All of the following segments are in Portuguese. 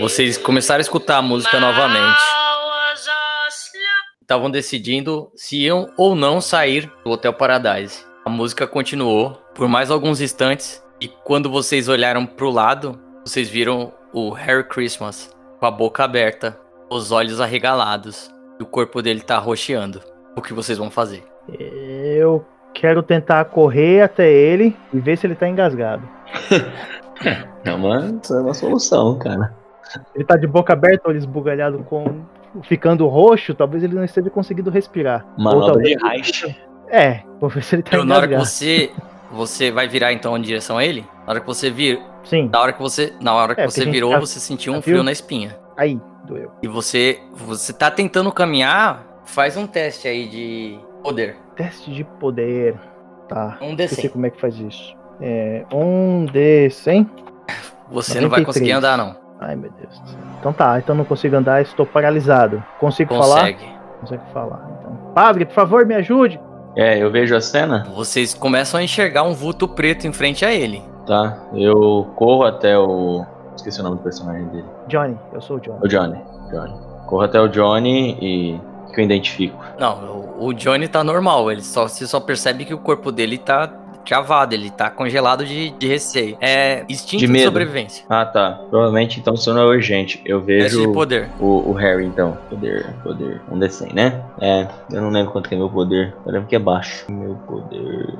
Vocês começaram a escutar a música novamente. Estavam decidindo se iam ou não sair do Hotel Paradise. A música continuou por mais alguns instantes e quando vocês olharam pro lado, vocês viram o Harry Christmas com a boca aberta, os olhos arregalados e o corpo dele tá roxeando. O que vocês vão fazer? Eu quero tentar correr até ele e ver se ele tá engasgado. É uma, isso é uma solução, cara. Ele tá de boca aberta, olho esbugalhado com. ficando roxo, talvez ele não esteja conseguindo respirar. Ou Manobra de talvez- Reich. É, vou ver se ele tá Eu, na hora que engasgado. você você vai virar então em direção a ele? Na hora que você vir, Sim, na hora que você, na hora que É, você virou, já- você sentiu já um frio na espinha. aí, doeu. E você você tá tentando caminhar, faz um teste aí de poder. Teste de poder. Tá. Um Esqueci D100. como é que faz isso. É. Um D100. Você não vai 93. conseguir andar não. Ai, meu Deus do céu. Então tá, então não consigo andar, estou paralisado. Consigo falar? Consegue. Consigo falar. Então. Padre, por favor, me ajude. É, eu vejo a cena, Vocês começam a enxergar um vulto preto em frente a ele. tá? Eu corro até o. Esqueci o nome do personagem dele. Johnny, eu sou o Johnny. O Johnny. Johnny. Corro até o Johnny e. que eu identifico. Não, o, o Johnny tá normal, ele só você só percebe que o corpo dele tá travado, ele tá congelado de, de receio. É instinto De de, sobrevivência. Ah, tá. Provavelmente então isso não é urgente. Eu Teste de vejo poder. o, o Harry, então. Poder, poder. Um D100, né? É, eu não lembro quanto que é meu poder. Eu lembro que é baixo. Meu poder.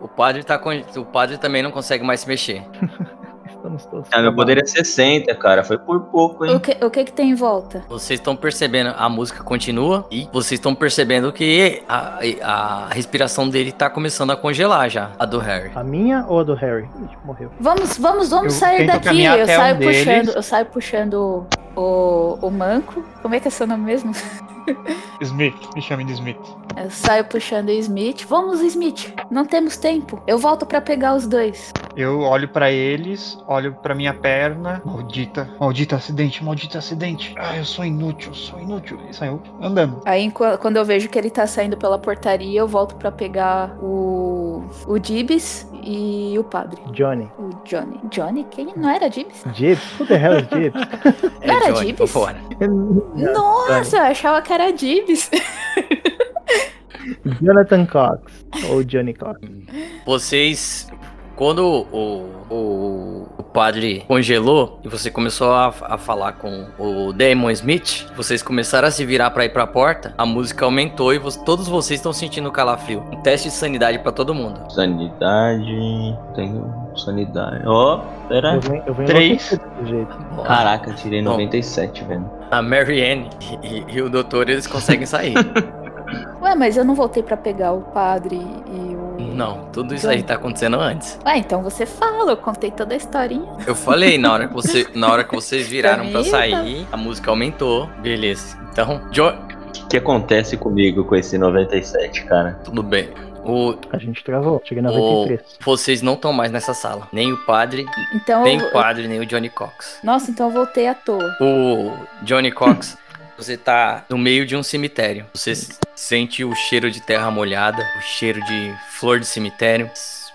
O padre tá con- o padre também não consegue mais se mexer. Estamos todos. Ah, meu poder é 60, cara. Foi por pouco, O hein? que, o que que tem em volta? Vocês estão percebendo, a música continua e vocês estão percebendo que a, a respiração dele tá começando a congelar já, a do Harry. A minha ou a do Harry? Ih, morreu. Vamos, vamos, vamos Eu sair daqui. Eu até um saio deles. puxando, eu saio puxando o, o manco. Como é que é seu nome mesmo? Smith, me chame de Smith. Eu saio puxando o Smith. Vamos, Smith. Não temos tempo. Eu volto pra pegar os dois. Eu olho pra eles, olho pra minha perna. Maldita, maldito acidente, maldito acidente. Ah, eu sou inútil, eu sou inútil. E saiu andando. Aí quando eu vejo que ele tá saindo pela portaria, eu volto pra pegar o o Dibs e o padre. Johnny. O Johnny. Johnny? Quem? Não era Dibs? Gibbs? Who the hell is Gibbs? É, Era Johnny, Gibbs? vambora. Nossa, eu achava que era Dibs. Jonathan Cox. Ou Johnny Cox. Vocês. Quando o, o, o padre congelou e você começou a, a falar com o Damon Smith, vocês começaram a se virar pra ir pra porta, a música aumentou e vo- todos vocês estão sentindo calafrio. Um teste de sanidade pra todo mundo. Sanidade. Tenho sanidade. Ó, pera. Eu venho, eu venho Três. Caraca, tirei Bom. 97, velho. A Mary Ann e, e o doutor eles conseguem sair. Ué, mas eu não voltei pra pegar o padre e o. Não, tudo isso aí tá acontecendo antes. Ué, então você fala, eu contei toda a historinha. Eu falei, na hora que, você, na hora que vocês viraram pra sair, a música aumentou. Beleza. Então, Jo- O que acontece comigo com esse 97, cara? tudo bem. O, A gente travou. Cheguei em o, 93. vocês não estão mais nessa sala. Nem o padre, Então. nem eu- o padre, nem o Johnny Cox. Nossa, então eu voltei à toa. O Johnny Cox, você tá no meio de um cemitério. Você sente o cheiro de terra molhada, o cheiro de flor de cemitério.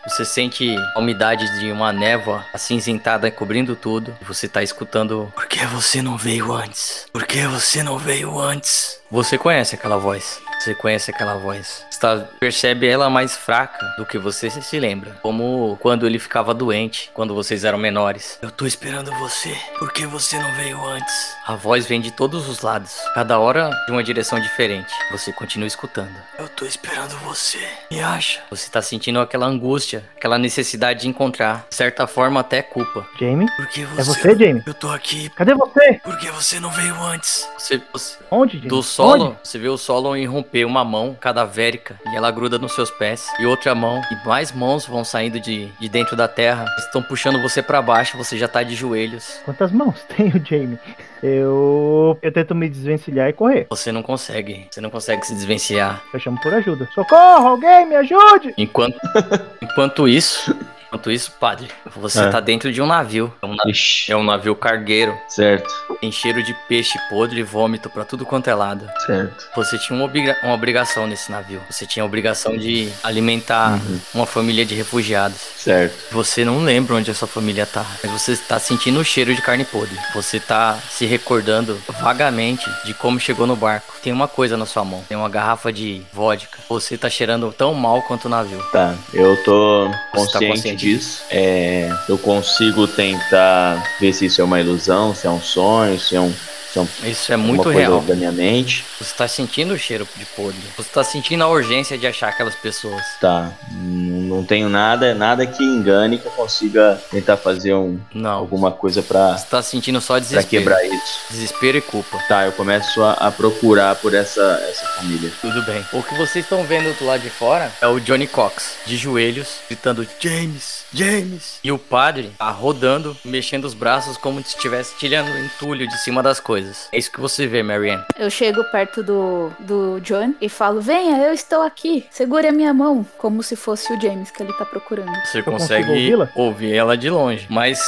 Você sente a umidade de uma névoa acinzentada cobrindo tudo. E você tá escutando. Por que você não veio antes? Por que você não veio antes? Você conhece aquela voz. Você conhece aquela voz. Você tá- percebe ela mais fraca do que você se lembra. Como quando ele ficava doente, quando vocês eram menores. Eu tô esperando você. Por que você não veio antes? A voz vem de todos os lados, cada hora de uma direção diferente. Você continua escutando. Eu tô esperando você. Me acha? Você tá sentindo aquela angústia, aquela necessidade de encontrar, de certa forma até culpa. Jamie? Por que É você, Jamie? Eu tô aqui. Cadê você? Por que você não veio antes? Você, você- Onde, Jamie? do solo, Onde? você vê o solo irromper uma mão cadavérica e ela gruda nos seus pés. E outra mão, e mais mãos vão saindo de, de dentro da terra. Estão puxando você pra baixo, você já tá de joelhos. Quantas mãos tem o Jamie? Eu. Eu tento me desvencilhar e correr. Você não consegue, você não consegue se desvencilhar. Eu chamo por ajuda. Socorro, alguém me ajude! Enquanto, enquanto isso, Enquanto isso, padre, você É. tá dentro de um navio. É um, na- é um navio cargueiro. certo, Tem cheiro de peixe podre e vômito pra tudo quanto é lado. certo. Você tinha uma, obriga- uma obrigação nesse navio. Você tinha a obrigação de alimentar Uhum. uma família de refugiados. Certo. Você não lembra onde a sua família tá, mas você está sentindo o cheiro de carne podre. Você tá se recordando vagamente de como chegou no barco. Tem uma coisa na sua mão, tem uma garrafa de vodka. Você tá cheirando tão mal quanto o navio. Tá, eu tô Você tá consciente, disso. É, eu consigo tentar ver se isso é uma ilusão, se é um sonho, se é, um, é um- Isso é uma muito real. da minha mente. Você tá sentindo o cheiro de podre. Você tá sentindo a urgência de achar aquelas pessoas. Tá, não tenho nada, nada que engane que eu consiga tentar fazer um, Não. alguma coisa pra, Você tá sentindo só pra desespero. quebrar isso. Desespero e culpa. Tá, eu começo a, a procurar por essa, essa família. Tudo bem. O que vocês estão vendo do lado de fora é o Johnny Cox, de joelhos, gritando James, James. E o padre tá rodando, mexendo os braços como se estivesse tirando entulho de cima das coisas. É isso que você vê, Marianne. Eu chego perto do, do John e falo: Venha, eu estou aqui. Segure a minha mão. Como se fosse o James que ele tá procurando. Você consegue ouvi-la? ouvir ela de longe. Mas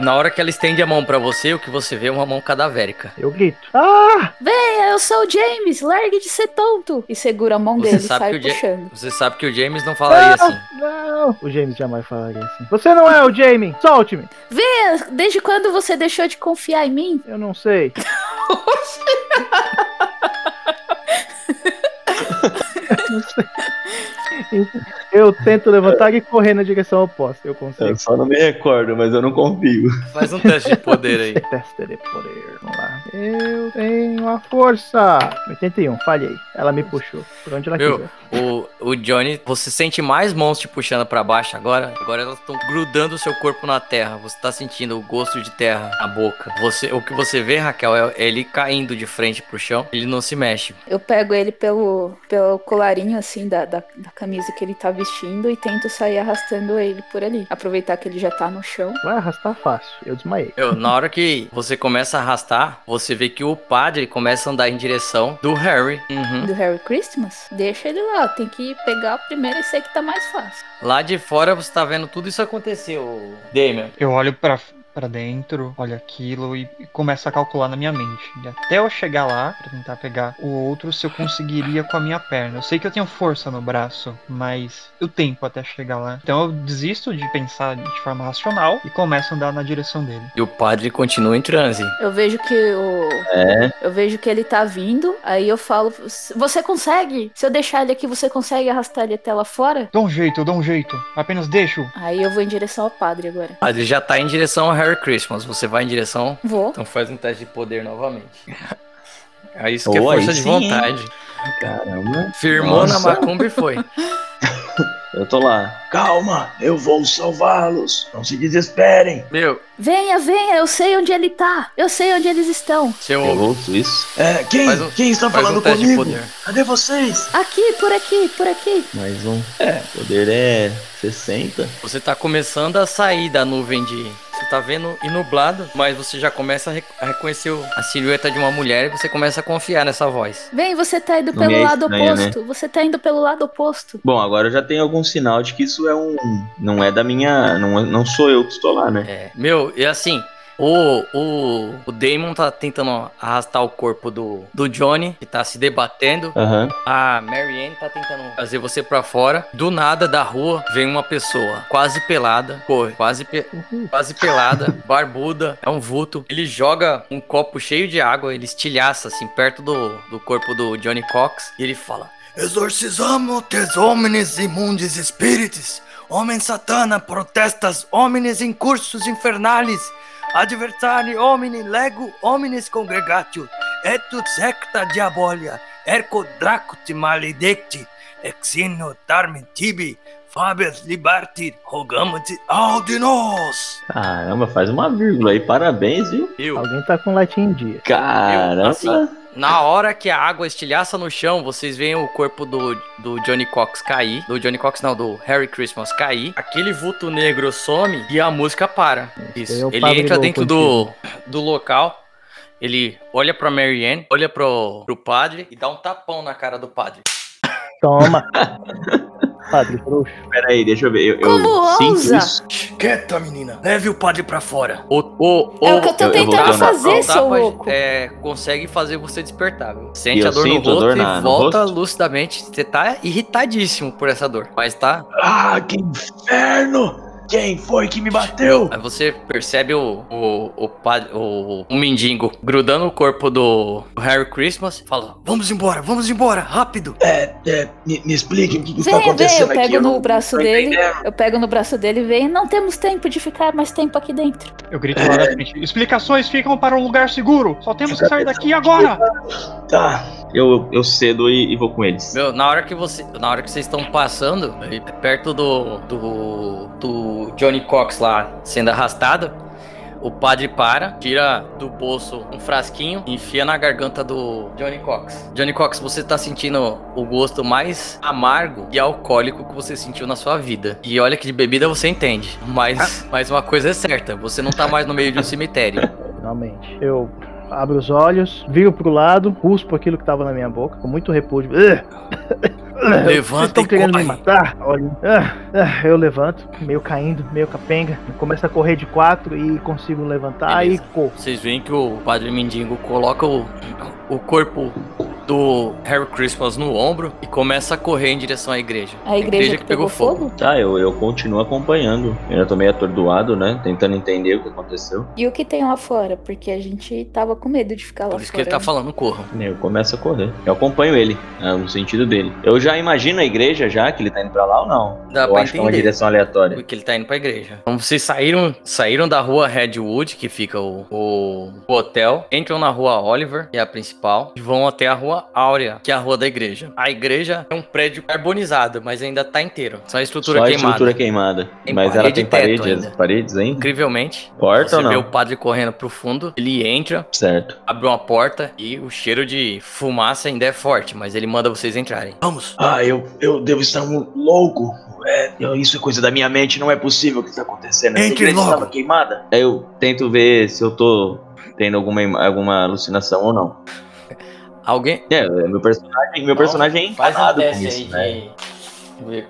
na hora que ela estende a mão pra você, o que você vê é uma mão cadavérica. Eu grito. Ah! Venha, eu sou o James. Largue de ser tonto. E segura a mão Você dele e sai que o Ja- puxando. Você sabe que o James não falaria Não, assim. não! O James jamais falaria assim. Você não é o Jamie! Solte-me! Venha, desde quando você deixou de confiar em mim? Eu não sei. não sei. Eu tento levantar e correr na direção oposta. Eu consigo. Eu só não me recordo, mas eu não confio. Faz um teste de poder aí. Teste de poder. Vamos lá. Eu tenho a força. 81, falhei. Ela me puxou. Por onde ela Meu, quiser. O, o Johnny, você sente mais mãos te puxando pra baixo agora. Agora elas estão grudando o seu corpo na terra. Você tá sentindo o gosto de terra na boca. Você, o que você vê, Raquel, é ele caindo de frente pro chão. Ele não se mexe. Eu pego ele pelo, pelo colarinho, assim, da, da, da camisa que ele tá vestindo e tento sair arrastando ele por ali. Aproveitar que ele já tá no chão. Vai arrastar fácil. Eu desmaiei. Meu, na hora que você começa a arrastar, você vê que o padre começa a andar em direção do Harry. Uhum. Do Harry Christmas. Deixa ele lá. Tem que pegar o primeiro e sei que tá mais fácil. Lá de fora você tá vendo tudo isso acontecer, o Damian. Eu olho pra, pra dentro, olho aquilo e, e começo a calcular na minha mente. E até eu chegar lá, pra tentar pegar o outro, se eu conseguiria com a minha perna. Eu sei que eu tenho força no braço, mas o tempo até chegar lá. Então eu desisto de pensar de forma racional e começo a andar na direção dele. E o padre continua em transe. Eu vejo que o. É, Eu vejo que ele tá vindo. Aí eu falo: Você consegue? Se eu deixar ele aqui, você consegue arrastar ele até lá fora? Dou um jeito, eu dou um jeito. Apenas deixo. Aí eu vou em direção ao padre agora. O padre já tá em direção ao Harry Christmas. Você vai em direção Vou. Então faz um teste de poder novamente. É isso que é Oh, força de sim, hein? vontade. caramba. Firmou na Nossa. macumba e foi. Eu tô lá. Calma, eu vou salvá-los. Não se desesperem. Meu, Venha, venha, eu sei onde ele tá. Eu sei onde eles estão. seu Eu ouço isso. É, quem? Um- quem está falando um comigo? Cadê vocês? Aqui, por aqui, por aqui. Mais um. É, poder é 60. Você tá começando a sair da nuvem de. Você tá vendo e nublado, mas você já começa a, rec- a reconhecer o- a silhueta de uma mulher e você começa a confiar nessa voz. Vem, você tá indo Não pelo é lado estranha, oposto. Você tá indo pelo lado oposto. Bom, agora eu já tenho algum sinal de que isso é um. Não é da minha. Não, não sou eu que estou lá, né? É, meu, e assim, o, o, o Damon tá tentando arrastar o corpo do, do Johnny, que tá se debatendo. Aham. A Marianne tá tentando fazer você pra fora. Do nada, da rua, vem uma pessoa quase pelada. Corre, quase, pe- quase pelada, barbuda. É um vulto. Ele joga um copo cheio de água, ele estilhaça assim, perto do, do corpo do Johnny Cox. E ele fala: Exorcizamos tes homines imundis spirites. Homem satana protestas homines in cursus infernales. Adversari homini lego homines congregatio. Et ut secta diabolia. Erco draco te maledicti. Exino tarmen tibi. Fabius liberti. Rogamos-te ao de nós. Caramba, faz uma vírgula aí. Parabéns, viu? Eu. Alguém tá com latim em dia. Caramba. assim, Na hora que a água estilhaça no chão, vocês veem o corpo do, do Johnny Cox cair. Do Johnny Cox, não, do Harry Christmas cair. Aquele vulto negro some e a música para. Isso. é Ele entra dentro do, do local. Ele olha pra Marianne, olha pro, pro padre e dá um tapão na cara do padre. Toma. Padre Bruxo. Pera aí, deixa eu ver. Eu, eu Como sinto ousa? isso. Quieta, menina. Leve o padre pra fora. O, o, É o- o que eu tô eu- eu vou tentando dar- fazer, o seu tapa, louco. É, consegue fazer você despertar. viu? Sente eu a dor no rosto dor e na- no volta rosto? lucidamente. Você tá irritadíssimo por essa dor. Mas tá. Ah, que inferno! Quem foi que me bateu? Aí você percebe o, o, o, padre- o, o mendigo grudando o corpo do Harry Christmas. Fala: Vamos embora, vamos embora, rápido. É, é, me, me explique o que, que está Vem, vem, acontecendo eu aqui. pego não no braço tô dele. Eu pego no braço dele e vem. Não temos tempo de ficar mais tempo aqui dentro. Eu grito lá da frente. Explicações ficam para um lugar seguro. Só temos que sair daqui agora. Tá, Eu, eu cedo e, e vou com eles. Meu, na hora que você. Na hora que vocês estão passando, perto do. do. do Johnny Cox lá sendo arrastado, o padre para, tira do bolso um frasquinho e enfia na garganta do Johnny Cox. Johnny Cox, você tá sentindo o gosto mais amargo e alcoólico que você sentiu na sua vida. E olha que de bebida você entende. Mas, mas uma coisa é certa, você não tá mais no meio de um cemitério. Finalmente. Eu abro os olhos, viro pro lado, cuspo aquilo que tava na minha boca, com muito repúdio. Ugh! Vocês Levanta estão e querendo me corre. matar? Olha. Ah, ah, eu levanto, meio caindo, meio capenga. Começo a correr de quatro e consigo levantar Beleza. e corro. Vocês veem que o padre mendigo coloca o, o corpo do Harry Christmas no ombro e começa a correr em direção à igreja. A igreja, que, pegou, fogo? Tá, eu, eu continuo acompanhando. Eu ainda tô meio atordoado, né? Tentando entender o que aconteceu. E o que tem lá fora? Porque a gente tava com medo de ficar lá Por isso que fora. ele tá falando, corram. Eu começo a correr. Eu acompanho ele, né, no sentido dele. Eu já imagino a igreja já, que ele tá indo pra lá ou não? Dá eu pra acho que é uma entender. direção aleatória. Porque ele tá indo pra igreja. Então vocês saíram, saíram da rua Redwood, que fica o, o, o hotel, entram na rua Oliver, que é a principal, e vão até a rua Áurea, que é a rua da igreja. A igreja é um prédio carbonizado, mas ainda tá inteiro. Só a estrutura Só a queimada. estrutura queimada. Tem Mas ela tem paredes, ainda. paredes ainda? Incrivelmente. Porta Você ou vê não? o padre correndo pro fundo, ele entra, Certo. abre uma porta e o cheiro de fumaça ainda é forte, mas ele manda vocês entrarem. Vamos. Ah, eu, eu devo estar um louco. É, eu- isso é coisa da minha mente, não é possível o que está acontecendo. Essa Entre logo. estava queimada. Aí eu tento ver se eu tô tendo alguma, alguma alucinação ou não. Alguém É, meu personagem, meu personagem é faz um encanado com isso, aí né?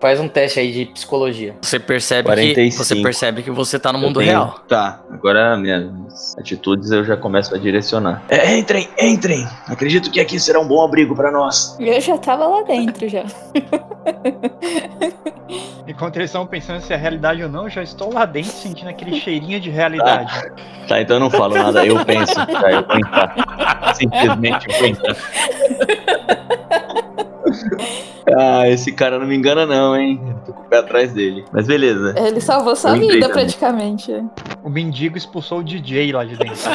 Faz um teste aí de psicologia. Você percebe que 45. você percebe que você tá no Eu mundo tenho- real. Tá, agora minhas atitudes eu já começo a direcionar. É, entrem, entrem. Acredito que aqui será um bom abrigo para nós. Eu já tava lá dentro já. Enquanto eles estão pensando se é realidade ou não, eu já estou lá dentro sentindo aquele cheirinho de realidade. Tá, então eu não falo nada, eu penso. Tá, eu vou entrar. Simplesmente eu vou entrar. Ah, esse cara não me engana não, hein? Eu tô com o pé atrás dele. Mas beleza. Ele salvou sua Eu vida praticamente. O mendigo expulsou o DJ lá de dentro.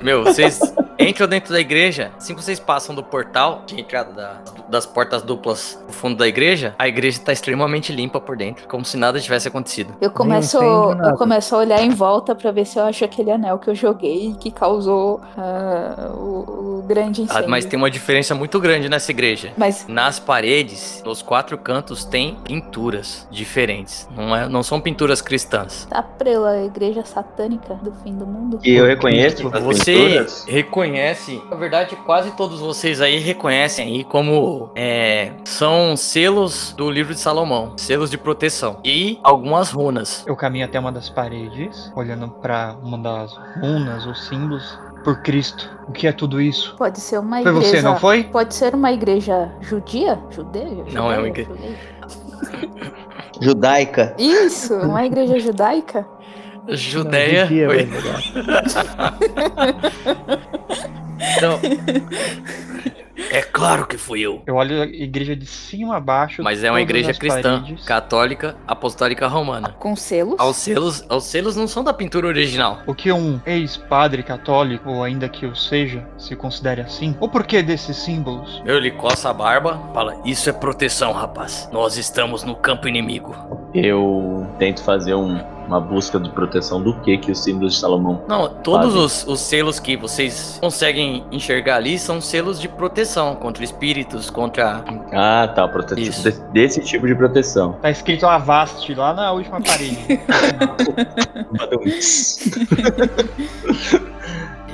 Meu, vocês entram dentro da igreja, assim que vocês passam do portal de entrada da- das portas duplas no fundo da igreja, a igreja tá extremamente limpa por dentro, como se nada tivesse acontecido. Eu começo, eu começo a olhar em volta pra ver se eu acho aquele anel que eu joguei que causou ah, o, o grande Ah, incêndio. Mas tem uma diferença muito grande nessa igreja. Mas Nas paredes, nos quatro cantos, tem pinturas diferentes. Não, é, não são pinturas cristãs. tá pela igreja satânica do fim do mundo. E eu reconheço Você pinturas. reconhece, na verdade, quase todos vocês aí reconhecem aí como é, são selos do livro de Salomão, selos de proteção e algumas runas. Eu caminho até uma das paredes, olhando pra uma das runas ou símbolos. Por Cristo, o que é tudo isso? Pode ser uma Foi igreja. você, não foi? Pode ser uma igreja judia? Judeia? Não, é uma Judeia? igreja- Judeia? Judaica. Isso, uma igreja judaica? Judéia. Não, de dia, foi- melhor. Então, É claro que fui eu. Eu olho a igreja de cima a baixo. mas é uma igreja cristã, paredes. católica, apostólica romana. Com selos? Os selos, os selos não são da pintura original. O que um ex-padre católico, ou ainda que eu seja, se considere assim? O porquê desses símbolos? Meu, ele coça a barba, fala: Isso é proteção, rapaz. Nós estamos no campo inimigo. Eu tento fazer um- uma busca de proteção do que que os símbolos de Salomão. Não, todos os, os selos que vocês conseguem enxergar ali são selos de proteção contra espíritos, contra. Ah, tá, prote... Isso. desse, desse tipo de proteção. Tá escrito Avast lá na última parede.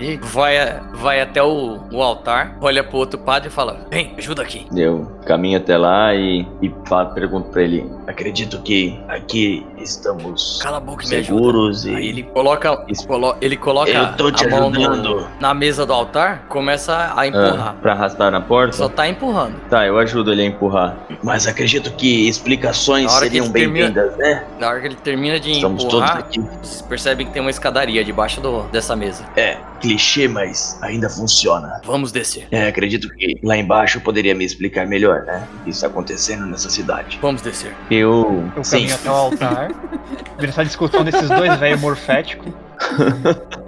E vai, vai até o, o altar, olha pro outro padre e fala: Vem, ajuda aqui. Eu caminho até lá e, e pergunto pra ele. Acredito que aqui estamos Cala a boca e me ajuda. seguros e Aí ele coloca, colo- ele coloca eu tô te a mão no- na mesa do altar, começa a Ah, empurrar. pra arrastar na porta? Só tá empurrando. Tá, eu ajudo ele a empurrar. Mas acredito que explicações seriam bem-vindas, né? Na hora que ele termina de Estamos todos empurrar, aqui. vocês percebem que tem uma escadaria debaixo do- dessa mesa. É, clichê, mas ainda funciona. Vamos descer. É, acredito que lá embaixo poderia me explicar melhor, né? O que está acontecendo nessa cidade. Vamos descer. Eu. Eu Sim. caminho até o altar. Vendo essa discussão desses dois velhos morféticos.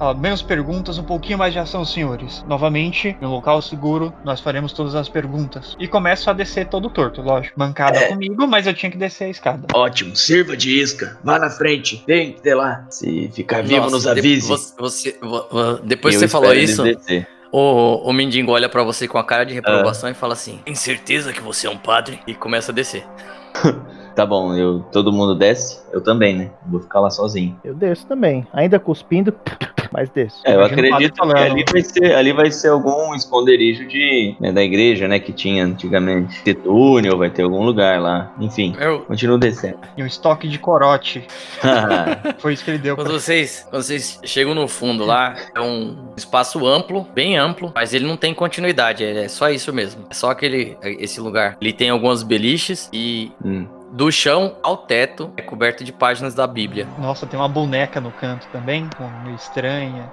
Ó, menos perguntas, um pouquinho mais de ação, senhores. Novamente, no local seguro, nós faremos todas as perguntas. E começo a descer todo torto, lógico. Mancada É. comigo, mas eu tinha que descer a escada. Ótimo, sirva de isca. Vá na frente. Tem que ter lá. Se ficar vivo, Nossa, nos de- avise. Você, você- vo- vo- depois que você falou isso, descer. o, o mendigo olha pra você com a cara de reprovação Ah. e fala assim: Tem certeza que você é um padre? E começa a descer. Tá bom, eu, todo mundo desce? Eu também, né? Vou ficar lá sozinho. Eu desço também. Ainda cuspindo, mas desço. É, eu acredito que ali vai ser, ali vai ser algum esconderijo de, né, da igreja, né? Que tinha antigamente. Esse túnel, vai ter algum lugar lá. Enfim, Eu, continuo descendo. E um estoque de corote. Foi isso que ele deu pra Quando vocês, quando vocês chegam no fundo lá, é um espaço amplo, bem amplo, mas ele não tem continuidade, é só isso mesmo. É só aquele esse lugar. Ele tem alguns beliches e Hum. Do chão ao teto é coberto de páginas da Bíblia. Nossa, tem uma boneca no canto também, meio estranha.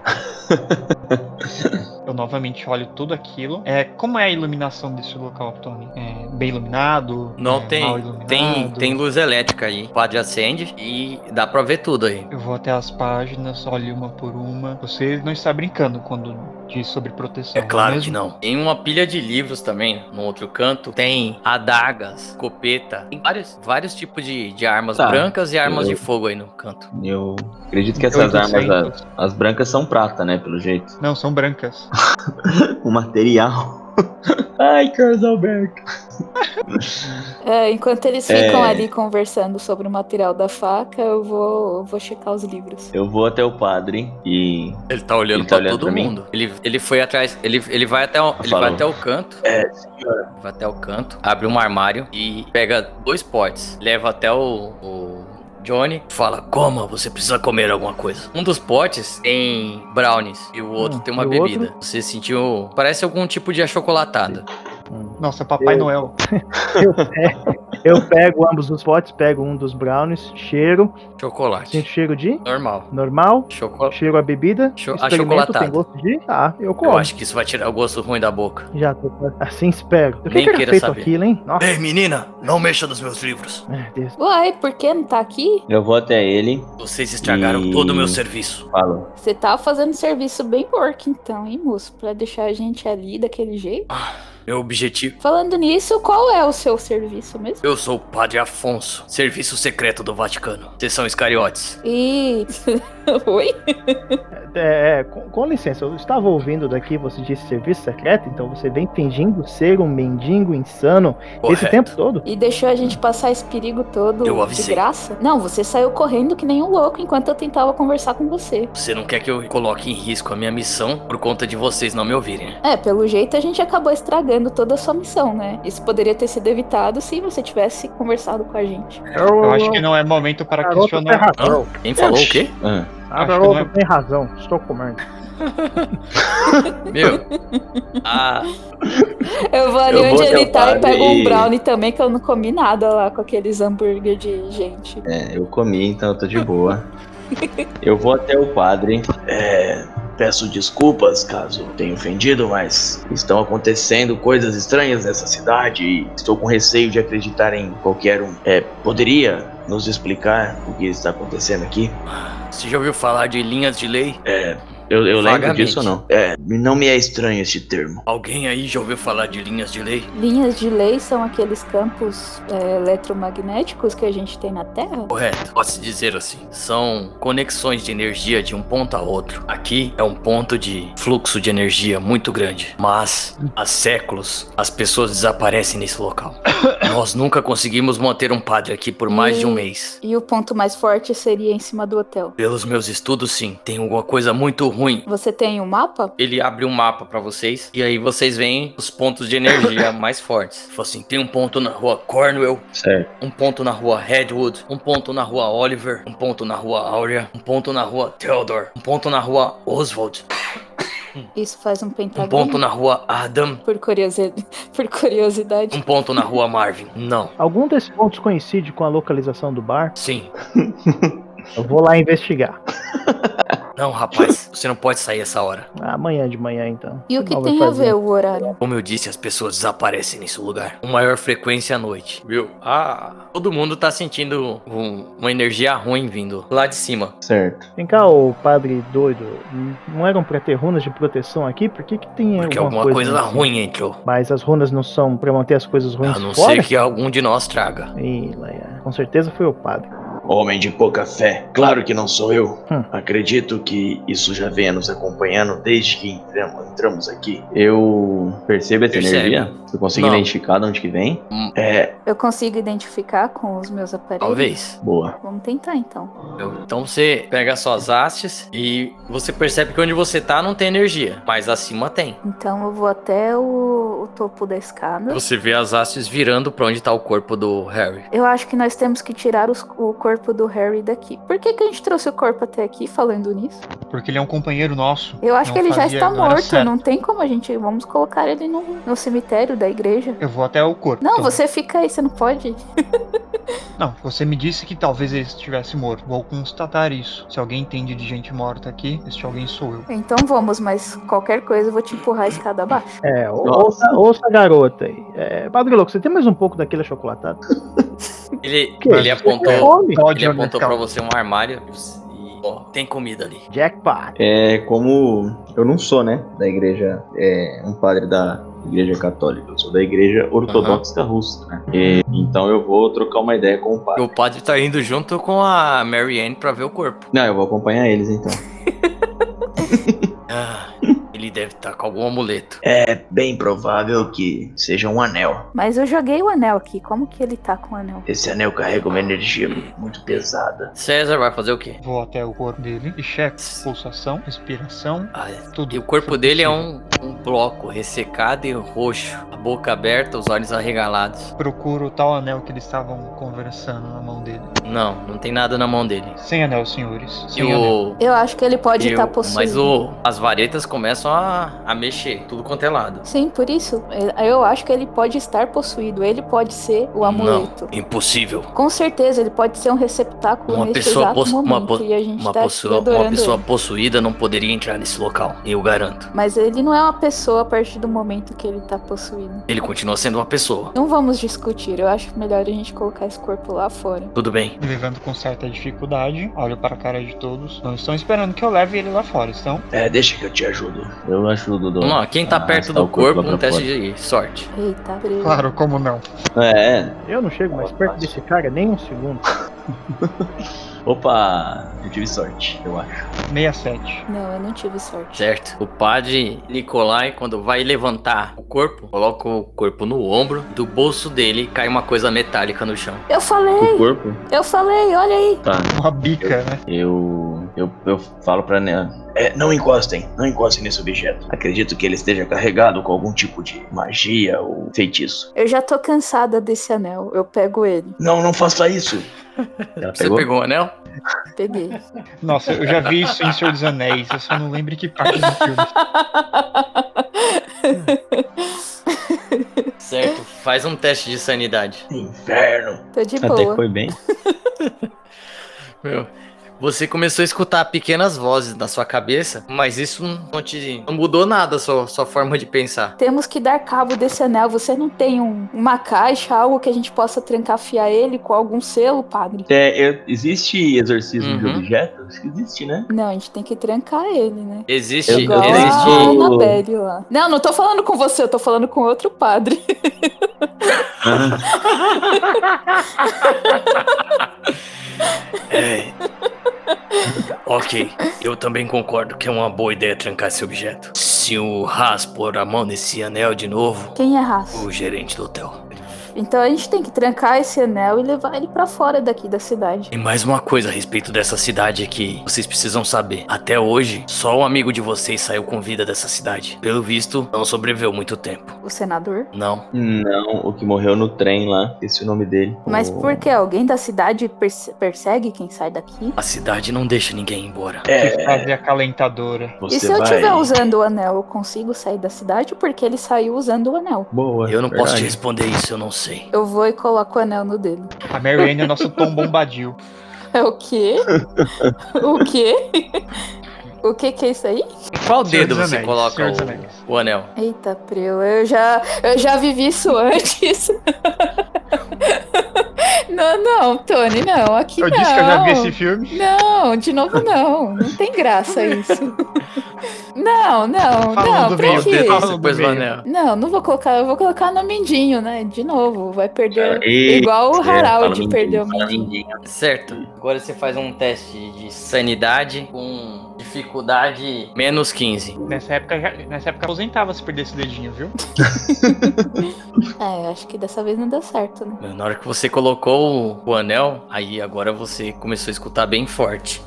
Eu novamente olho tudo aquilo. É, como é a iluminação desse local, Tony? É bem iluminado? Não É tem, iluminado? tem, tem luz elétrica aí. O padre acende e dá pra ver tudo aí. Eu vou até as páginas, olho uma por uma. Você não está brincando quando diz sobre proteção. É claro mesmo? que não. Tem uma pilha de livros também no outro canto. Tem adagas, escopeta, tem vários, vários tipos de, de armas Tá. brancas e armas Eu- de fogo aí no canto. Eu acredito que essas 1800. armas, as, as brancas são prata, né? Pelo jeito. Não, são brancas. O material. Ai, Carlos Alberto. É, enquanto eles É. ficam ali conversando sobre o material da faca, eu vou, eu vou checar os livros. Eu vou até o padre e. Ele tá olhando Ele tá pra olhando todo pra mundo. Ele, ele foi atrás, ele, ele vai até o, ele vai até o canto. É, Vai até o canto, abre um armário e pega dois potes. Leva até o, o Johnny. Fala, coma, você precisa comer alguma coisa. Um dos potes tem brownies e o outro Hum, tem uma bebida. outro? Você sentiu, parece algum tipo de achocolatada. Nossa, Papai Eu- Noel. Eu pego, eu pego ambos os potes, pego um dos brownies, cheiro, Chocolate. sinto cheiro de Normal. normal, Chocolate. cheiro a bebida, Cho- achocolatado. tem gosto de... Ah, eu como. Eu acho que isso vai tirar o gosto ruim da boca. Já tô assim espero. O que, Nem que era queira feito saber. aquilo, hein? Nossa, Ei, menina, não mexa nos meus livros. meu Deus. Uai, por que não tá aqui? Eu vou até ele Vocês estragaram E- todo o meu serviço. e falo. Você tá fazendo serviço bem porco então, hein, moço? Pra deixar a gente ali daquele jeito. Meu objetivo. Falando nisso, qual é o seu serviço mesmo? Eu sou o Padre Afonso, serviço secreto do Vaticano. Vocês são iscariotes. E. Oi? É, é, com, com licença, eu estava ouvindo daqui, você disse serviço secreto, então você vem fingindo ser um mendigo insano esse Correto. tempo todo? E deixou a gente passar esse perigo todo Eu de graça? Não, você saiu correndo que nem um louco enquanto eu tentava conversar com você. Você não quer que eu coloque em risco a minha missão por conta de vocês não me ouvirem. né? É, pelo jeito a gente acabou estragando toda a sua missão, né? Isso poderia ter sido evitado se você tivesse conversado com a gente. Eu acho que não é momento para questionar. razão. Quem falou o quê? Ah, A Acho que garota não é- tem razão, estou comendo. Meu. Ah, Eu vou ali Eu onde ele tá e pego um brownie também, que eu não comi nada lá com aqueles hambúrguer de gente. é, eu comi, então eu tô de boa. Eu vou até o padre. É, peço desculpas caso tenha ofendido, mas estão acontecendo coisas estranhas nessa cidade e estou com receio de acreditar em qualquer um. É, poderia nos explicar o que está acontecendo aqui? você já ouviu falar de linhas de lei? É, eu, eu lembro disso ou não? É, não me é estranho este termo. Alguém aí já ouviu falar de linhas de lei? Linhas de lei são aqueles campos é, eletromagnéticos que a gente tem na Terra? Correto, pode-se dizer assim. São conexões de energia de um ponto a outro. Aqui é um ponto de fluxo de energia muito grande. Mas há séculos as pessoas desaparecem nesse local. Nós nunca conseguimos manter um padre aqui por mais de um E- mês. E o ponto mais forte seria em cima do hotel. Pelos meus estudos, sim. Tem alguma coisa muito ruim. Você tem um mapa? Ele abre um mapa pra vocês e aí vocês veem os pontos de energia mais fortes. Fala assim, tem um ponto na rua Cornwell, Certo. um ponto na rua Redwood, um ponto na rua Oliver, um ponto na rua Aurea, um ponto na rua Theodore, um ponto na rua Oswald, Isso faz um um pentagrama? ponto na rua Adam, Por, curiosidade. Por curiosidade. um ponto na rua Marvin. Não. Algum desses pontos coincide com a localização do bar? Sim. Eu vou lá investigar. Não, rapaz, você não pode sair essa hora. Amanhã de manhã, então. E o que tem a ver o horário? Como eu disse, as pessoas desaparecem nesse lugar. Com maior frequência à noite. Viu? Ah, todo mundo tá sentindo um- uma energia ruim vindo lá de cima. Certo. Vem cá, ô padre doido. Não eram pra ter runas de proteção aqui? Por que que tem Porque alguma, alguma coisa, ruim entrou. Mas as runas não são pra manter as coisas ruins A não fora? ser que algum de nós traga. Ih, Laia, com certeza foi o padre. Homem de pouca fé. Claro que não sou eu. Hum. Acredito que isso já venha nos acompanhando desde que entramos, entramos aqui. Eu percebo essa Percebe. energia? Você consegue Não. identificar de onde que vem? É, Eu consigo identificar com os meus aparelhos? Talvez. Boa. Vamos tentar então. Então você pega suas hastes e você percebe que onde você tá não tem energia. Mas acima tem. Então eu vou até o, o topo da escada. Você vê as hastes virando pra onde tá o corpo do Harry. Eu acho que nós temos que tirar os- o corpo do Harry daqui. Por que, que a gente trouxe o corpo até aqui falando nisso? Porque ele é um companheiro nosso. Eu acho Não que ele já fazia- está não era morto. certo. Não tem como a gente. Vamos colocar ele no, no cemitério da igreja. Eu vou até o corpo. Não, Então, você fica aí, você não pode. Não, você me disse que talvez ele estivesse morto. Vou constatar isso. Se alguém entende de gente morta aqui, este alguém sou eu. Então vamos, mas qualquer coisa eu vou te empurrar a escada abaixo. É, ouça, ouça a garota aí. É, padre Louco, você tem mais um pouco daquele achocolatado? Ele, Que? ele apontou, come? Pode ele apontou pra você um armário e ó, tem comida ali. Jackpot. É como eu não sou, né, da igreja, é um padre da igreja católica, eu sou da igreja ortodoxa russa, né? E, então eu vou trocar uma ideia com o padre. O padre tá indo junto com a Mary Ann pra ver o corpo. Não, eu vou acompanhar eles então. Ah, ele deve estar com algum amuleto. é bem provável que seja um anel. Mas eu joguei o anel aqui. Como que ele tá com o anel? Esse anel carrega uma energia muito pesada. César vai fazer o quê? Vou até o corpo dele e checo pulsação, respiração, Ah, tudo. e o corpo dele é um, um bloco ressecado e roxo. A boca aberta, os olhos arregalados. Procuro o tal anel que eles estavam conversando na mão dele. Não, não tem nada na mão dele. Sem anel, senhores. E Sem anel. o. Eu acho que ele pode estar o- possuído. mas o, as varetas começam a, a mexer, tudo quanto é lado. Sim, por isso. Eu acho que ele pode estar possuído. Ele pode ser o amuleto. Não, impossível. Com certeza, ele pode ser um receptáculo Uma nesse pessoa, exato possu- uma, momento. po- e a gente uma tá uma pessoa ele. possuída não poderia entrar nesse local, eu garanto. Mas ele não é uma pessoa a partir do momento que ele tá possuído. Ele continua sendo uma pessoa. Não vamos discutir. Eu acho melhor a gente colocar esse corpo lá fora. Tudo bem. Levando com certa dificuldade, olho para a cara de todos. Não estão esperando que eu leve ele lá fora, estão? É, deixa que eu te ajudo. Eu ajudo do. Vamos lá, quem tá perto do o corpo um teste fora. de sorte. Eita, preso. Claro, como não? É. Eu não chego mais perto desse cara nem um segundo. Opa, eu tive sorte, eu acho. 67. Não, eu não tive sorte. Certo. O padre Nicolai, quando vai levantar o corpo, coloca o corpo no ombro. Do bolso dele cai uma coisa metálica no chão. Eu O falei! corpo? Eu falei, olha aí! Tá. Uma bica, né? Eu. Eu, eu falo pra Nea. É, não encostem, não encostem nesse objeto. Acredito que ele esteja carregado com algum tipo de magia ou feitiço. Eu já tô cansada desse anel. Eu pego ele. Não, não faça isso. Ela Você pegou? pegou o anel? Peguei. Nossa, eu já vi isso em Senhor dos Anéis, eu só não lembro que parte do filme. Certo. Faz um teste de sanidade. Inferno. tô de Até que boa. foi bem. Meu. Você começou a escutar pequenas vozes na sua cabeça, mas isso não te não mudou nada a sua, sua forma de pensar. Temos que dar cabo desse anel. Você não tem um- uma caixa, algo que a gente possa trancafiar ele com algum selo, padre? É, eu- existe exorcismo de Uhum. objetos? Existe, né? Não, a gente tem que trancar ele, né? Existe, Eu- Igual existe. a Annabelle lá. Não, não tô falando com você, eu tô falando com outro padre. É. ok, eu também concordo que é uma boa ideia trancar esse objeto. Se o Haas pôr a mão nesse anel de novo, Quem é raça? o gerente do hotel. Então a gente tem que trancar esse anel e levar ele pra fora daqui da cidade. E mais uma coisa a respeito dessa cidade que vocês precisam saber. Até hoje, só um amigo de vocês saiu com vida dessa cidade. Pelo visto, não sobreviveu muito tempo. O senador. Não. Não, o que morreu no trem lá, esse é o nome dele. Mas O- por que? Alguém da cidade perse- persegue quem sai daqui? A cidade não deixa ninguém embora. É, fazer acalentadora. Você e se eu vai... estiver usando o anel, eu consigo sair da cidade porque ele saiu usando o anel? Boa. Eu não posso te verdade. responder isso, eu não sei. Eu vou e coloco o anel no dedo. A Marianne é nosso Tom Bombadil. É o quê? o quê? o que que é isso aí? Qual Senhor dedo dos você Anéis, coloca Senhor o, o anel? Eita, Preu, eu já, eu já vivi isso antes. Não, não, Tony, não, aqui Eu não. disse que eu já vi esse filme. Não, de novo não. Não tem graça isso. Não, não, Falando não, pra meio, quê? Não, não vou colocar, eu vou colocar no mindinho, né? De novo, vai perder. Eita, igual o é, Harald perdeu o mindinho. mindinho. Certo. Agora você faz um teste de sanidade com dificuldade menos 15. Nessa época, já- nessa época aposentava se perdesse esse dedinho, viu? É, acho que dessa vez não deu certo, né? Na hora que você colocou o, o anel, aí agora você começou a escutar bem forte.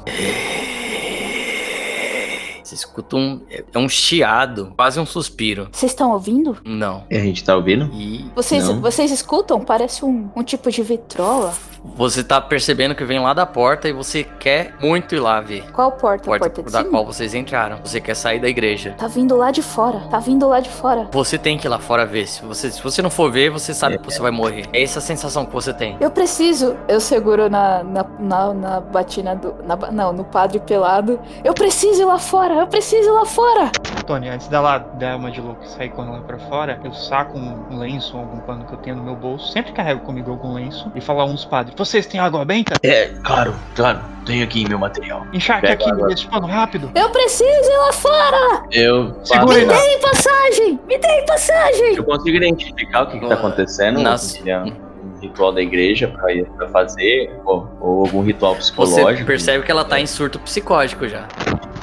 Você escuta um. É é um chiado, quase um suspiro. Vocês estão ouvindo? Não. E a gente tá ouvindo? E Vocês, Não. vocês escutam? Parece um, um tipo de vitrola. você tá percebendo que vem lá da porta e você quer muito ir lá ver. Qual porta? Porta, porta da cima? qual vocês entraram. Você quer sair da igreja. Tá vindo lá de fora. Tá vindo lá de fora. Você tem que ir lá fora ver. Se você, se você não for ver, você sabe que você vai morrer. É essa a sensação que você tem. Eu preciso. Eu seguro na, na, na, na batina do. na não, no padre pelado. Eu preciso ir lá fora. Eu preciso ir lá fora. Tony, antes dela dar uma de louco e sair correndo lá pra fora, eu saco um, lenço ou algum pano que eu tenho no meu bolso. Sempre carrego comigo algum lenço e falo a dos padres: Vocês têm água benta? é, claro, claro, tenho aqui meu material. Encharque aqui esse pano rápido. Eu preciso ir lá fora. Eu, Segura aí, Me deem passagem. Me deem passagem. eu consigo identificar o que, que tá acontecendo. Um ritual da igreja pra, ir- pra fazer, ou, ou algum ritual Você psicológico. percebe que ela tá em surto psicótico já.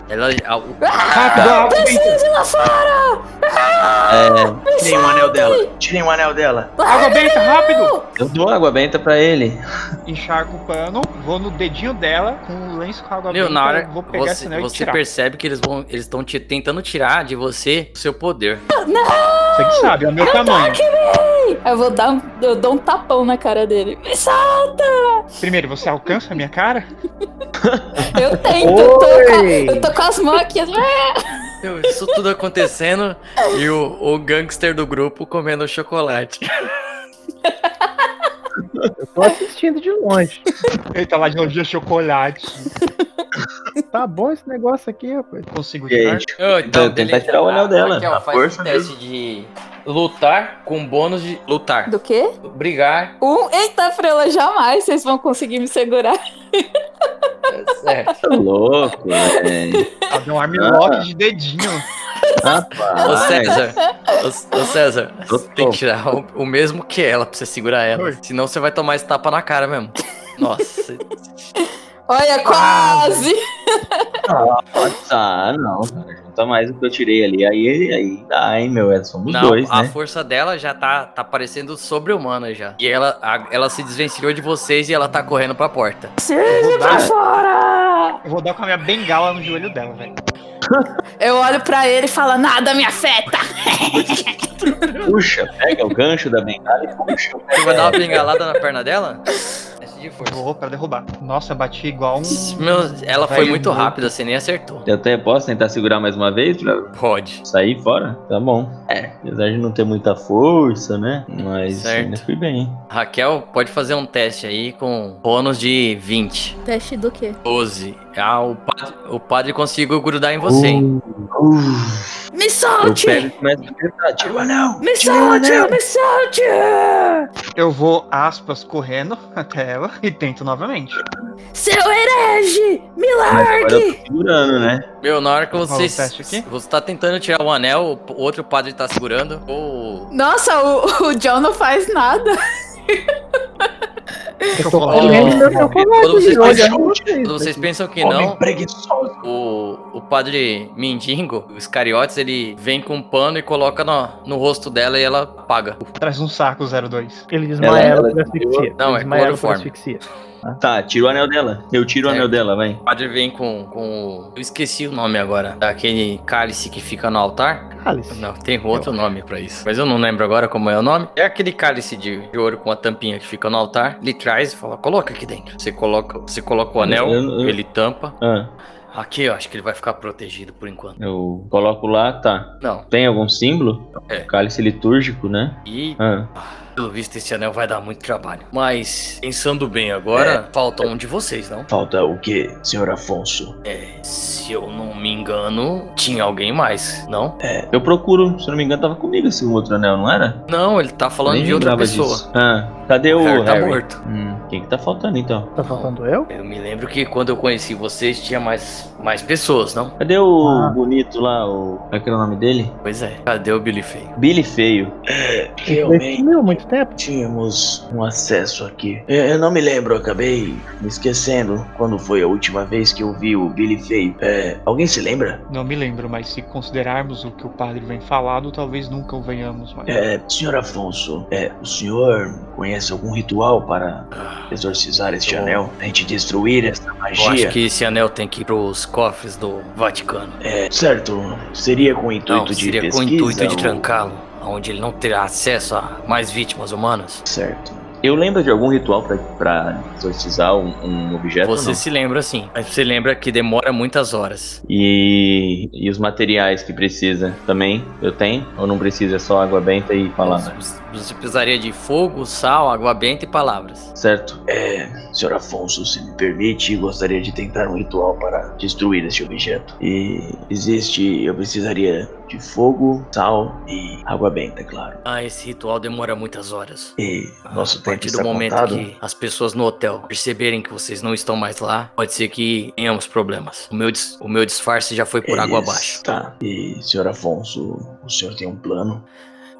Ela. a- benta. Preciso ir lá fora. É, Tirem o anel dela, tirem o anel dela. Água benta, rápido! eu dou água benta pra ele. Encharco o pano, vou no dedinho dela, com o lenço com água benta. Leonara, eu vou pegar esse você, anel e você tirar. percebe que eles vão. Eles estão te tentando tirar de você o seu poder. Você que sabe, é o meu tamanho. Eu vou dar um, eu dou um tapão na cara dele. Me solta! Primeiro, você alcança a minha cara? Eu tento, eu tô, eu tô com as mãos aqui. Meu, Isso tudo acontecendo e o, o gangster do grupo comendo chocolate. Eu tô assistindo de longe. Ele tá lá de longe de chocolate. Tá bom esse negócio aqui, rapaz. Consigo tirar? Então, tentar tirar o anel dela, Raquel, a faz força um teste de lutar com bônus de lutar. Do quê? Brigar. Um. Eita, Freula, jamais vocês vão conseguir me segurar. É certo. tá louco, velho. Ah, um armlock de dedinho. Ô Rapaz. César, ô, ô César, você tem que tirar o, o mesmo que ela pra você segurar ela. Senão você vai tomar esse tapa na cara mesmo. Nossa, Olha, quase! Ah, não, cara. Junta mais o que eu tirei ali. Aí, aí dá, hein, meu. É, somos não, dois, a né? força dela já tá, tá parecendo sobre-humana já. E ela, a- ela se desvencilhou de vocês e ela tá correndo pra porta. Preciso pra fora! Eu vou dar com a minha bengala no joelho dela, velho. Eu olho pra ele e falo, nada me afeta! Puxa, pega o gancho da bengala e puxa. Você vai dar uma bengalada na perna dela? Teste de força. Vou pra derrubar. Nossa, bati igual um. Meu, ela foi muito rápida, você nem acertou. Eu até posso tentar segurar mais uma vez pra Pode. sair fora? Tá bom. É, apesar de não ter muita força, né? Mas Certo. ainda fui bem. Raquel, pode fazer um teste aí com bônus de 20. Teste do quê? 12. Ah, o padre, o padre conseguiu grudar em você, hein? Me solte! e apertar. Tira o anel! Me solte! Me solte! Eu vou, aspas, correndo até ela e tento novamente. Seu herege! Me largue! segurando, né? Meu, na hora que você. o teste aqui? Você tá tentando tirar o anel, o outro padre tá segurando. Ou. Nossa, o, o John não faz nada. Chocolate Quando vocês pensam- vocês. Quando vocês pensam que Homem não, preguiçoso. o, o padre Mindingo, os cariotes, ele vem com um pano e coloca no, no rosto dela e ela apaga. Traz um saco 02. Ele desmaia Ela- ela ela por asfixia. Não, Ele é desmaia ela por cloroforme. Asfixia. Tá, tira o anel dela. Eu tiro o É. anel dela, vai. O padre vem com, com. Eu esqueci o nome agora. Daquele cálice que fica no altar. Cálice. Não, tem outro nome pra isso. Mas eu não lembro agora como é o nome. É aquele cálice de, de ouro com a tampinha que fica no altar. Ele traz e fala: coloca aqui dentro. Você coloca, você coloca o anel, Eu- eu- ele tampa. Ah, Aqui eu acho que ele vai ficar protegido por enquanto. eu coloco lá, tá. Não. Tem algum símbolo? É. Cálice litúrgico, né? E Ah, pelo visto esse anel vai dar muito trabalho. Mas pensando bem agora, falta um de vocês, não? Falta o quê, senhor Afonso? É, se eu não me engano, tinha alguém mais, não? eu procuro, se não me engano, tava comigo esse outro anel, não era? Não, ele tá falando Nem de outra pessoa. disso. Ah, cadê o O Harry tá Harry? morto. Hum, quem que tá faltando então? Tá faltando eu? Eu me lembro que quando eu conheci vocês tinha mais, mais pessoas, não? Cadê o Ah. bonito lá, o... Qual é que era o nome dele? Pois é. Cadê o Billy Feio? Billy Feio. Ele Realmente há muito tempo. tínhamos um acesso aqui. É, Eu não me lembro, eu acabei me esquecendo quando foi a última vez que eu vi o Billy Feio. É, alguém se lembra? Não me lembro, mas se considerarmos o que o padre vem falado, talvez nunca o venhamos mais. É, senhor Afonso, é, o senhor conhece algum ritual para exorcizar este Eu- anel? A gente destruir essa Eu magia? acho que esse anel tem que ir pros cofres do Vaticano. É, certo. Seria com o intuito Não, de seria pesquisa? com o intuito de ou- trancá-lo, onde ele não terá acesso a mais vítimas humanas. Certo. Eu lembro de algum ritual pra, pra exorcizar um, um objeto Você não? se lembra sim, mas você lembra que demora muitas horas. E, e os materiais que precisa também eu tenho? Ou não precisa, é só água benta e palavra? Você precisaria de fogo, sal, água benta e palavras. Certo? É, senhor Afonso, se me permite, gostaria de tentar um ritual para destruir este objeto. E existe, eu precisaria de fogo, sal e água benta, claro. Ah, esse ritual demora muitas horas. E nosso a tempo partir do momento contado. que as pessoas no hotel perceberem que vocês não estão mais lá, pode ser que tenhamos problemas. O meu, o meu disfarce já foi por água abaixo. Tá. E, senhor Afonso, o senhor tem um plano?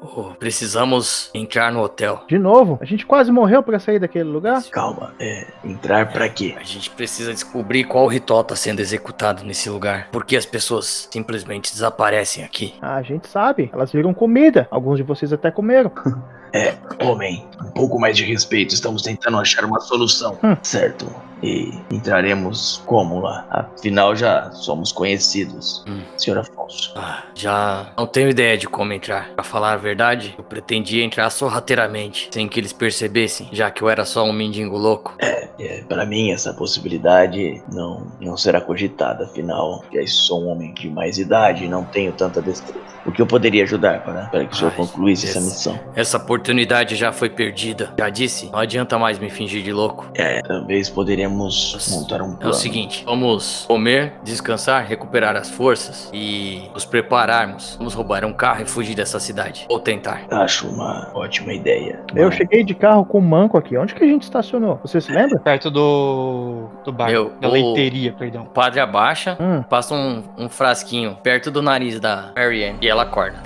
Oh, precisamos entrar no hotel. De novo, a gente quase morreu pra sair daquele lugar. Calma, é. Entrar pra quê? A gente precisa descobrir qual ritual está sendo executado nesse lugar. Por que as pessoas simplesmente desaparecem aqui? Ah, a gente sabe, elas viram comida. Alguns de vocês até comeram. É, homem, um pouco mais de respeito. Estamos tentando achar uma solução. Hum. Certo. E entraremos como lá? Afinal, já somos conhecidos. Hum. Senhor Afonso. Ah, já não tenho ideia de como entrar. Pra falar a verdade, eu pretendia entrar sorrateiramente, sem que eles percebessem, já que eu era só um mendigo louco. É, para mim, essa possibilidade não, não será cogitada. Afinal, já sou um homem de mais idade e não tenho tanta destreza. O que eu poderia ajudar para, para que o senhor Ai, concluísse essa esse- missão? Essa oportunidade já foi perdida. Já disse, não adianta mais me fingir de louco. É, talvez poderíamos montar um É plano. o seguinte, vamos comer, descansar, recuperar as forças e nos prepararmos. Vamos roubar um carro e fugir dessa cidade. Ou tentar. Acho uma ótima ideia. Eu cheguei de carro com um manco aqui. Onde que a gente estacionou? Você se lembra? Perto do. do bar. Meu, da o- leiteria, perdão. O padre abaixa, Hum. passa um, um frasquinho perto do nariz da Marianne e ela acorda.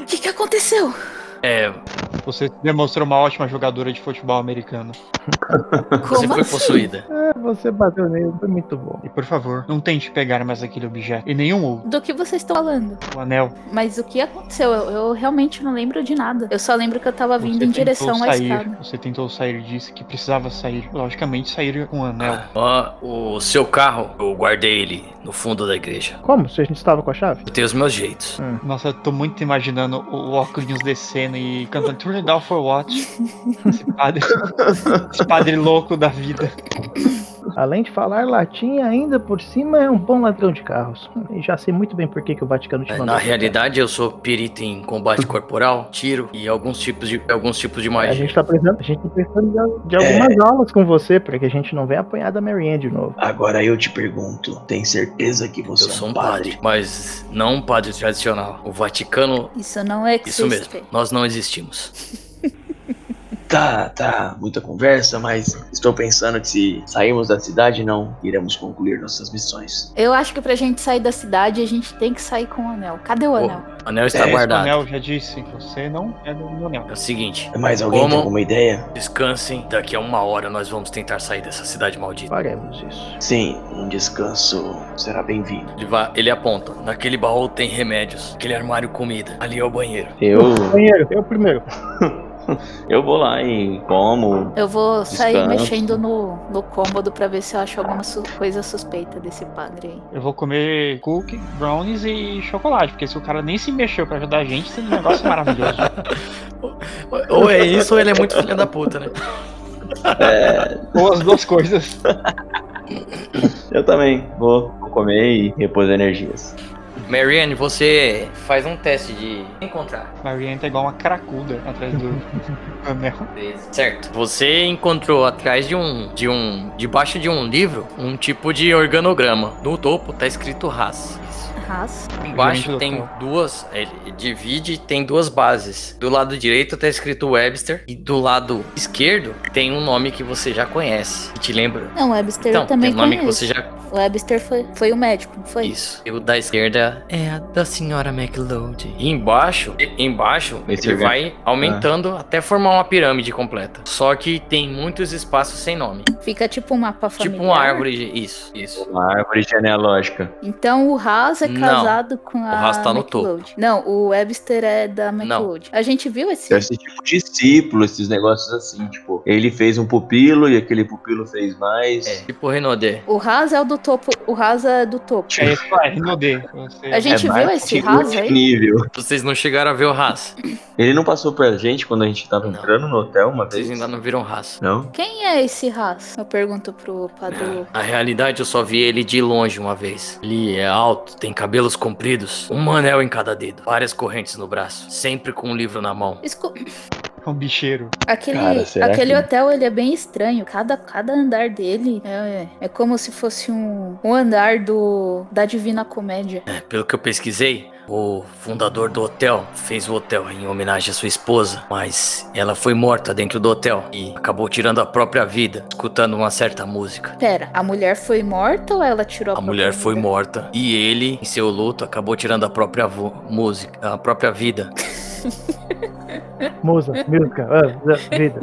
O que, que aconteceu? É, Você demonstrou uma ótima jogadora de futebol americano. você foi assim? possuída. É, você bateu nele, foi muito bom. E por favor, não tente pegar mais aquele objeto. E nenhum outro. Do que vocês estão falando? O anel. Mas o que aconteceu? Eu, eu realmente não lembro de nada. Eu só lembro que eu tava vindo Você em direção à sair. escada. Você tentou sair e disse que precisava sair. Logicamente, sair com o anel. Ó, o seu carro, eu guardei ele no fundo da igreja. Como? Se a gente estava com a chave? Eu tenho os meus jeitos. Nossa, eu tô muito imaginando o óculos descendo e cantando It down for what? Esse padre. esse padre louco da vida. Além de falar latim, ainda por cima é um bom ladrão de carros. E já sei muito bem por que, que o Vaticano te É, mandou. Na realidade, eu sou perito em combate corporal, tiro e alguns tipos de alguns tipos de A magia. gente tá precisando, a gente tá precisando de, de algumas aulas com você, pra que a gente não venha apanhar da Marianne de novo. Agora eu te pergunto, tem certeza que você Eu é sou um um padre? padre, mas não um padre tradicional. O Vaticano, Isso não é isso mesmo. Nós não existimos. Tá, tá, muita conversa, mas estou pensando que se sairmos da cidade não iremos concluir nossas missões. Eu acho que pra gente sair da cidade, a gente tem que sair com o anel. Cadê o O anel? anel está É, O guardado. Anel já disse, você não é do meu anel. É o seguinte, Mais alguém Como? tem alguma ideia? descansem. Daqui a uma hora nós vamos tentar sair dessa cidade maldita. Faremos isso. Sim, um descanso será bem-vindo. Ele, vai, ele aponta. Naquele baú tem remédios. Aquele armário comida. Ali é o banheiro. Eu, Banheiro, eu primeiro. eu vou lá e como. Eu vou sair Descanso. mexendo no, no cômodo pra ver se eu acho alguma su- coisa suspeita desse padre aí. Eu vou comer cookie, brownies e chocolate, porque se o cara nem se mexeu pra ajudar a gente, esse negócio é maravilhoso. Ou é isso ou ele é muito filho da puta, né? Ou as duas coisas. Eu também vou comer e repor energias. Marianne, você faz um teste de encontrar. Marianne tá igual uma cracuda atrás do anel. Certo. Você encontrou atrás de um, de um, debaixo de um livro, um tipo de organograma. No topo tá escrito Haas. Ras. Embaixo tem local. duas, ele divide, tem duas bases. Do lado direito tá escrito Webster e do lado esquerdo tem um nome que você já conhece. Que te lembra? Não, o Webster Então, eu também tem um nome conheço. que você já O Webster foi, foi o médico, não foi? Isso. E o da esquerda é a da senhora McLeod. E embaixo, embaixo, Esse ele vai aumentando até formar uma pirâmide completa. Só que tem muitos espaços sem nome. Fica tipo um mapa familiar. Tipo uma árvore. de- Isso, isso. Uma árvore genealógica. Então o Haas é Não. casado com a Haas tá no McLeod. Não, o Webster é da McLeod. A gente viu esse? Esse tipo discípulo, esses negócios assim, tipo, ele fez um pupilo e aquele pupilo fez mais. É, tipo Renaudet. O Haas é o do topo. O Haas é do topo. É isso aí, Rinode. A gente é viu esse Haas aí? nível. Vocês não chegaram a ver o Haas. Ele não passou pra gente quando a gente tava Não. entrando no hotel uma vez? Vocês ainda não viram Haas. Não? Quem é esse Haas? Eu pergunto pro padre Lu. Na realidade, eu só vi ele de longe uma vez. Ele é alto, tem cabelos compridos, um anel em cada dedo, várias correntes no braço, sempre com um livro na mão. Escu- É um bicheiro. Aquele, Cara, aquele que- hotel ele é bem estranho. Cada, cada andar dele é, é como se fosse um, um andar do da Divina Comédia. É, pelo que eu pesquisei, o fundador do hotel fez o hotel em homenagem à sua esposa, mas ela foi morta dentro do hotel e acabou tirando a própria vida, escutando uma certa música. Pera, a mulher foi morta ou ela tirou a A própria mulher foi vida? morta e ele, em seu luto, acabou tirando a própria música, a própria vida. Musa, música, ah, vida.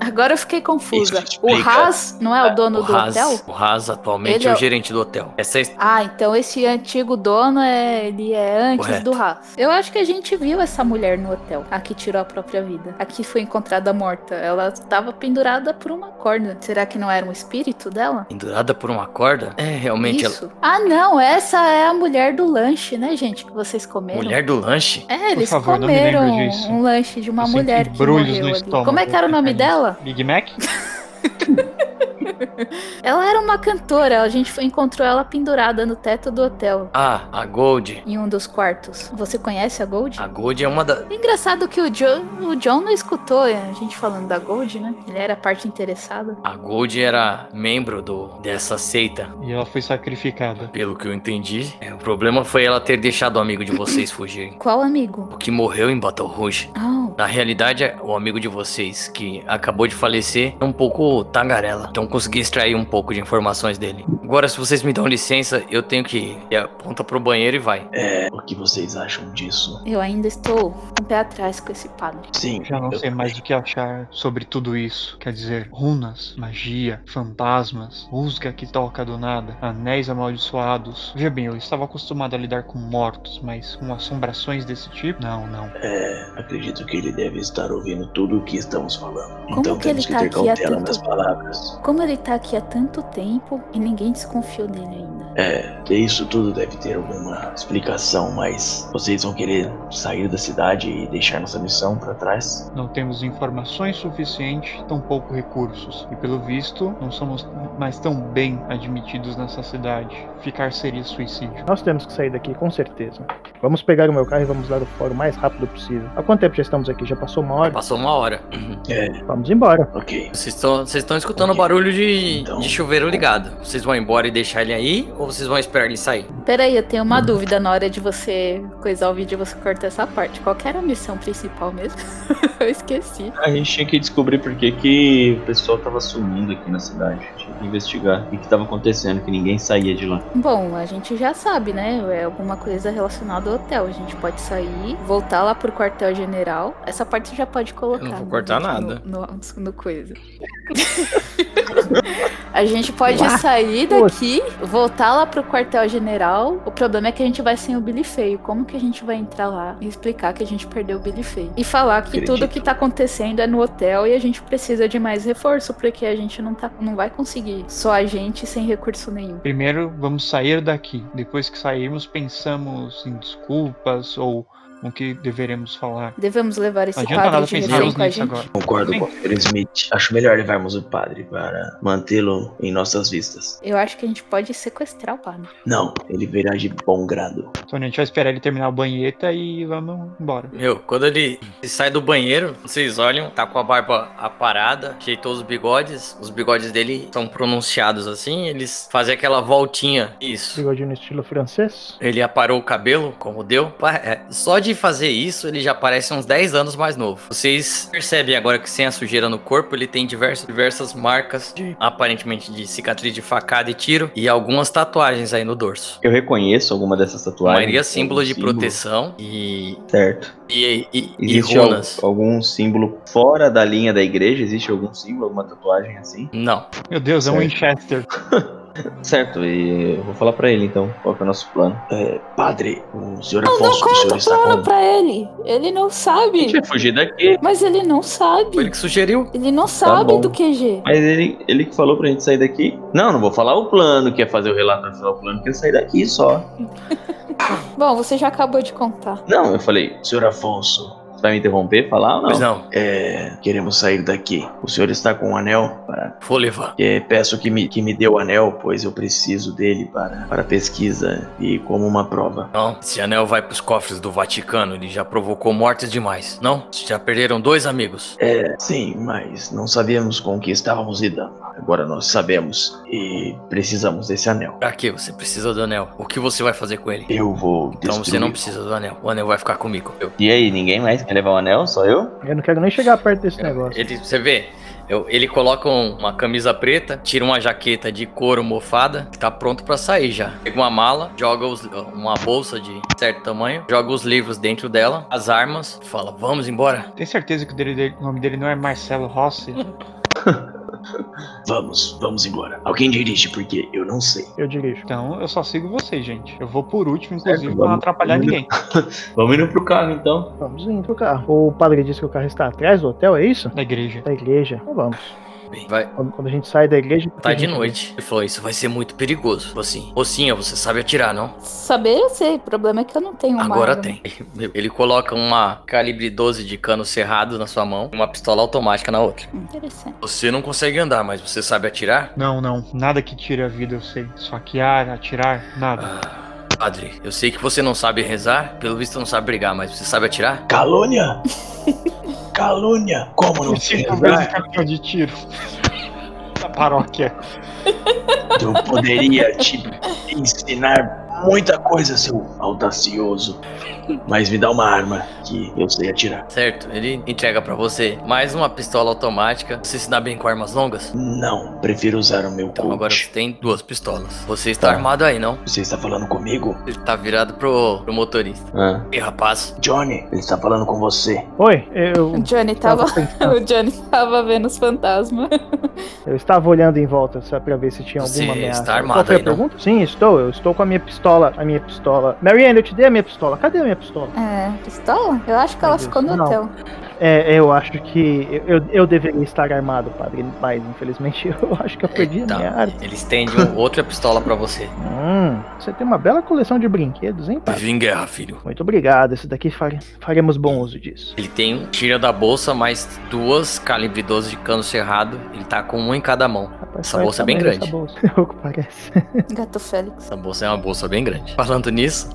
Agora eu fiquei confusa. O Haas não é o dono O do Haas, hotel? o Haas atualmente Ele é é o gerente do hotel. Essa é a Ah, então esse antigo dono é ele é antes Correto. do Haas. Eu acho que a gente viu essa mulher no hotel. A que tirou a própria vida. A que foi encontrada morta. Ela estava pendurada por uma corda. Será que não era um espírito dela? pendurada por uma corda. É, realmente, ela, Isso. Ah, não. Essa é a mulher do lanche, né, gente? Que vocês comeram. mulher do lanche. É, eles favor, não me lembro comeram disso. um lanche de uma Eu mulher que morreu ali. estômago. Como é que era o nome É dela? Big Mac? Ela era uma cantora. A gente foi, encontrou ela pendurada no teto do hotel. Ah, a Gold. Em um dos quartos. Você conhece a Gold? A Gold é uma da. Engraçado que o John, o John não escutou a gente falando da Gold, né? Ele era a parte interessada. A Gold era membro do, dessa seita. E ela foi sacrificada. Pelo que eu entendi, É, o problema foi ela ter deixado o amigo de vocês fugirem. Qual amigo? O que morreu em Battle Rouge. Oh, Na realidade, é o amigo de vocês, que acabou de falecer, é um pouco tagarela. Então consegui extrair um pouco de informações dele. Agora, se vocês me dão licença, eu tenho que ir. E aponta pro banheiro e vai. É, o que vocês acham disso? eu ainda estou o pé atrás com esse padre. Sim, Já não eu sei mais o que achar sobre tudo isso. Quer dizer, runas, magia, fantasmas, música que toca do nada, anéis amaldiçoados. Veja bem, eu estava acostumado a lidar com mortos, mas com assombrações desse tipo? Não, não. É, acredito que ele deve estar ouvindo tudo o que estamos falando. Como então que ele temos que tá ter cautela tanto- nas palavras. Como ele tá aqui há tanto tempo e ninguém desconfiou dele ainda. É, isso tudo deve ter alguma explicação, mas vocês vão querer sair da cidade e deixar nossa missão pra trás? Não temos informações suficientes, tampouco recursos. E pelo visto, não somos mais tão bem admitidos nessa cidade. Ficar seria suicídio. Nós temos que sair daqui, com certeza. Vamos pegar o meu carro e vamos lá do fórum o mais rápido possível. Há quanto tempo já estamos aqui? Já passou uma hora? Passou uma hora. É, Vamos embora. ok. Vocês estão vocês estão escutando o Ok. barulho de, Então. de chuveiro ligado. Vocês vão embora e deixar ele aí? Ou vocês vão esperar ele sair? Peraí, eu tenho uma dúvida na hora de você coisar o vídeo e você cortar essa parte. Qual que era a missão principal mesmo? Eu esqueci. A gente tinha que descobrir por que, que o pessoal tava sumindo aqui na cidade. Investigar o que, que tava acontecendo, que ninguém saía de lá. Bom, a gente já sabe, né? É alguma coisa relacionada ao hotel. A gente pode sair, voltar lá pro quartel-general. Essa parte você já pode colocar. Eu não vou né, cortar gente, nada. No, no- no coisa. a gente pode sair daqui, voltar lá pro quartel-general. O problema é que a gente vai sem o Billy Feio. Como que a gente vai entrar lá e explicar que a gente perdeu o Billy Feio? E falar que Acredito. tudo que tá acontecendo é no hotel e a gente precisa de mais reforço, porque a gente não, tá, não vai conseguir só a gente sem recurso nenhum. Primeiro, vamos sair daqui. Depois que sairmos, pensamos em desculpas ou no que deveremos falar. Devemos levar esse adianta padre nada de refém com a gente. agora. Concordo Sim. com o Sr. Smith. Acho melhor levarmos o padre para mantê-lo em nossas vistas. Eu acho que a gente pode sequestrar o padre. Não, ele virá de bom grado. Então a gente vai esperar ele terminar o banheta e vamos embora. Meu, quando ele sai do banheiro, vocês olham, tá com a barba aparada, ajeitou os bigodes. Os bigodes dele são pronunciados assim, eles fazem aquela voltinha. Isso. Bigodinho no estilo francês. Ele aparou o cabelo, como deu. É, Só de fazer isso, ele já parece uns 10 anos mais novo. Vocês percebem agora que sem a sujeira no corpo, ele tem diversas, diversas marcas, de, aparentemente de cicatriz de facada e tiro, e algumas tatuagens aí no dorso. Eu reconheço alguma dessas tatuagens. maioria símbolo de símbolo. proteção e, Certo. e, e, e Existe al- runas. algum símbolo fora da linha da igreja? Existe algum símbolo, alguma tatuagem assim? Não. Meu Deus, é um. Winchester. Certo, e eu vou falar pra ele então qual que é o nosso plano. É, padre, o Sr. Não, não Afonso, o senhor está plano com... pra ele. Ele não A gente sabe. vai fugir daqui. Mas ele não Foi ele sabe. que sugeriu. Ele não sabe bom. do QG. Mas ele, ele que falou pra gente sair daqui. Não, não vou falar o plano, que é fazer o relatório final. O plano que é sair daqui só. Bom, você já acabou de contar. Não, eu falei, Sr. Afonso, vai me interromper, falar ou não? Pois não. é, queremos sair daqui. O senhor está com o anel? Para... Vou levar. É, peço que me, que me dê o anel, pois eu preciso dele para, para pesquisa e como uma prova. Não, esse anel vai pros cofres do Vaticano. Ele já provocou mortes demais. Não? Já perderam dois amigos. É, sim, mas não sabíamos com o que estávamos lidando. Agora nós sabemos e precisamos desse anel. Pra que você precisa do anel? O que você vai fazer com ele? Eu vou Então você não precisa do anel. O anel vai ficar comigo. Eu- E aí, ninguém mais quer levar o anel? Só eu? Eu não quero nem chegar perto desse negócio. Ele, você vê, eu- ele coloca um- uma camisa preta, tira uma jaqueta de couro mofada, que tá pronto pra sair já. Pega uma mala, joga os- uma bolsa de certo tamanho, joga os livros dentro dela, as armas, fala, vamos embora. Tem certeza que o, dele- o nome dele não é Marcelo Rossi? Vamos, vamos embora. Alguém dirige, porque eu não sei. Eu dirijo. Então eu só sigo vocês, gente. Eu vou por último, inclusive, Certo, pra não vamos- atrapalhar vamos- ninguém. Vamos indo pro carro então. Vamos indo pro carro. O padre disse que o carro está atrás do hotel, é isso? Da igreja. Da igreja. Então vamos. Bem, Vai, Quando, quando a gente sai da igreja. tá de gente- noite. Ele falou, isso vai ser muito perigoso. Assim, mocinha, você sabe atirar, não? Saber eu sei. O problema é que eu não tenho Agora arma. tem. Ele coloca uma calibre 12 de cano cerrado na sua mão e uma pistola automática na outra. Interessante. Você não consegue andar, mas você sabe atirar? Não, não. Nada que tire a vida eu sei. Esfaquear, atirar, nada. Ah, padre, eu sei que você não sabe rezar, pelo visto não sabe brigar, mas você sabe atirar? Calúnia! Calúnia! Como não sei rezar? campeão de tiro. Da paróquia. Eu poderia te ensinar muita coisa, seu audacioso. Mas me dá uma arma que eu sei atirar. Certo, ele entrega pra você mais uma pistola automática. Você se dá bem com armas longas? Não, prefiro usar o meu Então coach. agora você tem duas pistolas. Você está Tá. armado aí, não? Você está falando comigo? Ele tá virado pro, pro motorista. Ah, E rapaz, Johnny, ele está falando com você. Oi, eu. O Johnny tava. o Johnny tava vendo os fantasmas. Eu estava olhando em volta só pra ver se tinha Você alguma ameaça. está armado Qual aí, a não? pergunta? Sim, estou. Eu estou com a minha pistola. A minha pistola. Marianne, eu te dei a minha pistola. Cadê a minha pistola? É, pistola? Eu acho que ela Meu ficou no Deus, não. hotel. É, eu acho que. Eu, eu, eu deveria estar armado, padre. Mas infelizmente eu acho que eu perdi a minha Eita, arma. ele estende outra pistola pra você. Hum, você tem uma bela coleção de brinquedos, hein, padre? Vive em guerra, filho. Muito obrigado. Esse daqui fare- faremos bom uso disso. Ele tem um tira da bolsa, mais duas calibre 12 de cano cerrado. Ele tá com um em cada mão. Essa bolsa é bem grande. Essa bolsa. É o que parece. Gato Félix. Essa bolsa é uma bolsa bem grande. Falando nisso,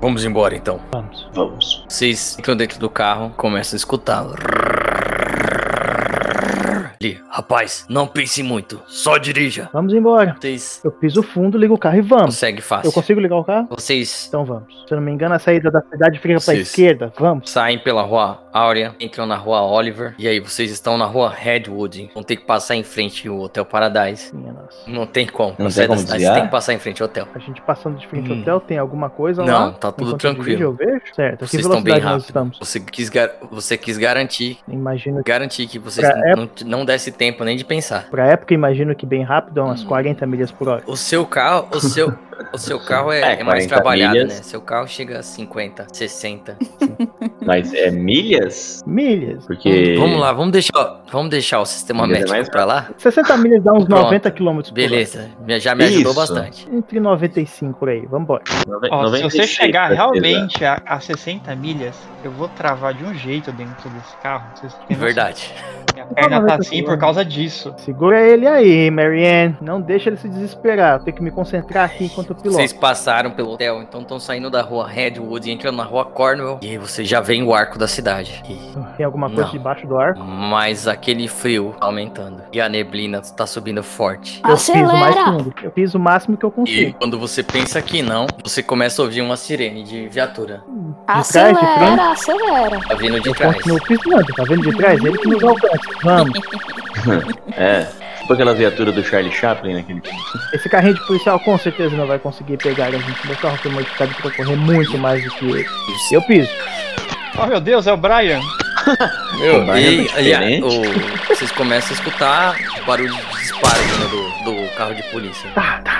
vamos embora então. Vamos. Vamos. Vocês entram dentro do carro, começam a escutar. Ali, Rapaz, não pense muito, só dirija. Vamos embora. Vocês Eu piso fundo, ligo o carro e vamos. conseguem fácil. Eu consigo ligar o carro? Vocês Então vamos. Se eu não me engano, a saída da cidade fica pra esquerda. Vamos. saem pela rua Áurea, entram na rua Oliver, e aí vocês estão na rua Redwood. Vão ter que passar em frente ao Hotel Paradise. Minha nossa. Não tem como. Não sair tem como da cidade, desviar? Você tem que passar em frente ao hotel. A gente passando de frente ao Hum. hotel, tem alguma coisa lá? Não, tá tudo Enquanto eu tranquilo. dirijo, eu vejo? Certo. A que Vocês estão bem velocidade nós rápido. estamos? Você quis, gar- você quis garantir, Imagino que garantir que vocês Pra não, não desse tempo nem de pensar. pra época, imagino que bem rápido, é umas Hum. 40 milhas por hora. O seu carro, o seu, o seu carro é, É, é mais 40 trabalhado, milhas. né? Seu carro chega a 50, 60. Mas é milhas? Milhas. Porque. Vamos lá, vamos deixar, vamos deixar o sistema Milhas é métrico mais pra lá? 60 milhas dá uns Pronto. 90 km por Beleza, me- já me ajudou Isso. bastante. hora. Entre 95 por aí. Vambora. Se você 96 chegar realmente a, a 60 milhas, eu vou travar de um jeito dentro desse carro. Noção? Verdade. Minha perna tá assim por causa disso. Segura ele aí, Marianne. Não deixa ele se desesperar. Eu tenho que me concentrar aqui enquanto eu piloto. Vocês passaram pelo hotel, então estão saindo da rua Redwood e entrando na rua Cornwall. E você já vem o arco da cidade. E- Tem alguma coisa Não. debaixo do ar? Mas aquele frio tá aumentando. E a neblina tá subindo forte. Eu piso mais Acelera! fundo. Eu piso o máximo que eu E consigo. quando você pensa que não, você começa a ouvir uma sirene de viatura. De trás, de frente. Acelera, acelera. Tá vindo de Eu trás. continuo pisando. Tá vendo de trás? Ele que nos alcança. Vamos. É. Tipo aquela viatura do Charlie Chaplin naquele. Esse carrinho de policial com certeza não vai conseguir pegar a gente. Meu carro foi modificado pra correr muito mais do que ele. Eu piso. Oh meu Deus, é o Brian! Meu, O e, tá e a- o- vocês começam a escutar barulho de disparo vindo do, do carro de polícia.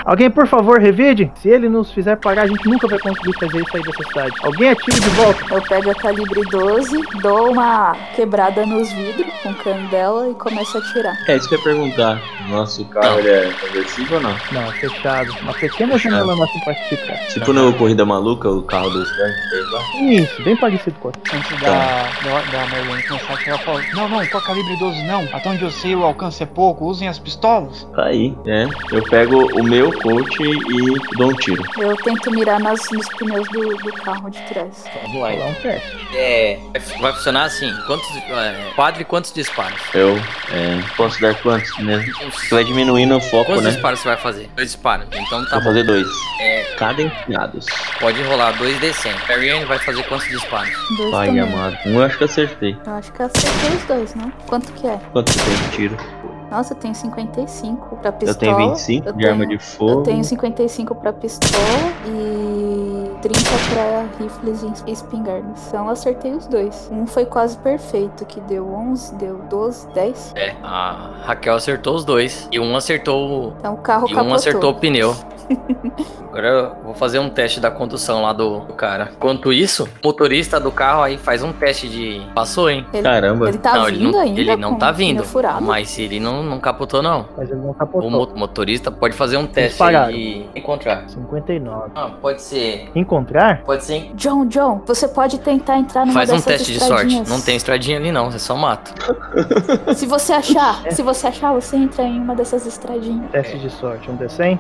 Alguém, por favor, revide. Se ele nos fizer parar, a gente nunca vai conseguir fazer isso aí dessa cidade. Alguém atira de volta. Eu pego a calibre 12, dou uma quebrada nos vidros com o cano dela e começo a atirar. É isso que eu ia perguntar. Nosso carro ele é conversível ou não? Não, fechado. Uma pequena janela nossa trás. Tipo no Corrida Maluca, o carro do Strange fez lá. Isso, bem parecido com o Antes da, da, da Marianne começar a tirar foto. Não, não, com a calibre 12 não. Até onde eu sei o alcance é pouco. Usem as pistolas. Tá aí, é. Eu pego o meu coach e dou um tiro. Eu tento mirar nas, nos pneus do, do carro de trás. Vamos lá. Um teste. É, vai- vai funcionar assim. Quantos, é, quadre quantos disparos? Eu é, posso dar quantos mesmo? Você vai diminuindo o foco, Quantos né? disparos você vai fazer? Dois disparos. Então tá Vou bom. fazer dois. É, Cadenciados. pode rolar dois D100. Marianne vai fazer quantos disparos? Dois Pai também. amado. Um eu acho que eu acertei. Eu acho que eu acertei os dois, não? Quanto que é? Quanto você tem de tiro? Nossa, eu tenho 55 pra pistola. eu tenho 25 eu de arma tenho- de fogo. Eu tenho 55 pra pistola e 30 pra rifles e espingardas. Então eu acertei os dois. Um foi quase perfeito, que deu 11, deu 12, 10. É, a Raquel acertou os dois. E um acertou. Então o carro E um capotou. acertou o pneu. Agora eu vou fazer um teste da condução lá do, do cara. Enquanto isso, o motorista do carro aí faz um teste de. Passou, hein? Ele, Caramba. ele tá não, vindo ele não, ainda ele não com tá o vindo. furado? Mas ele não, não capotou, não. Mas ele não O capotou. mo- motorista pode fazer um teste Disparado. e encontrar. 59. Ah, pode ser. Encontrar? Pode ser. John, John, você pode tentar entrar numa Faz um teste de sorte. Não tem estradinha ali, não. É só mato. Se você achar, se você achar, você entra em uma dessas estradinhas. Teste de sorte. Um D100?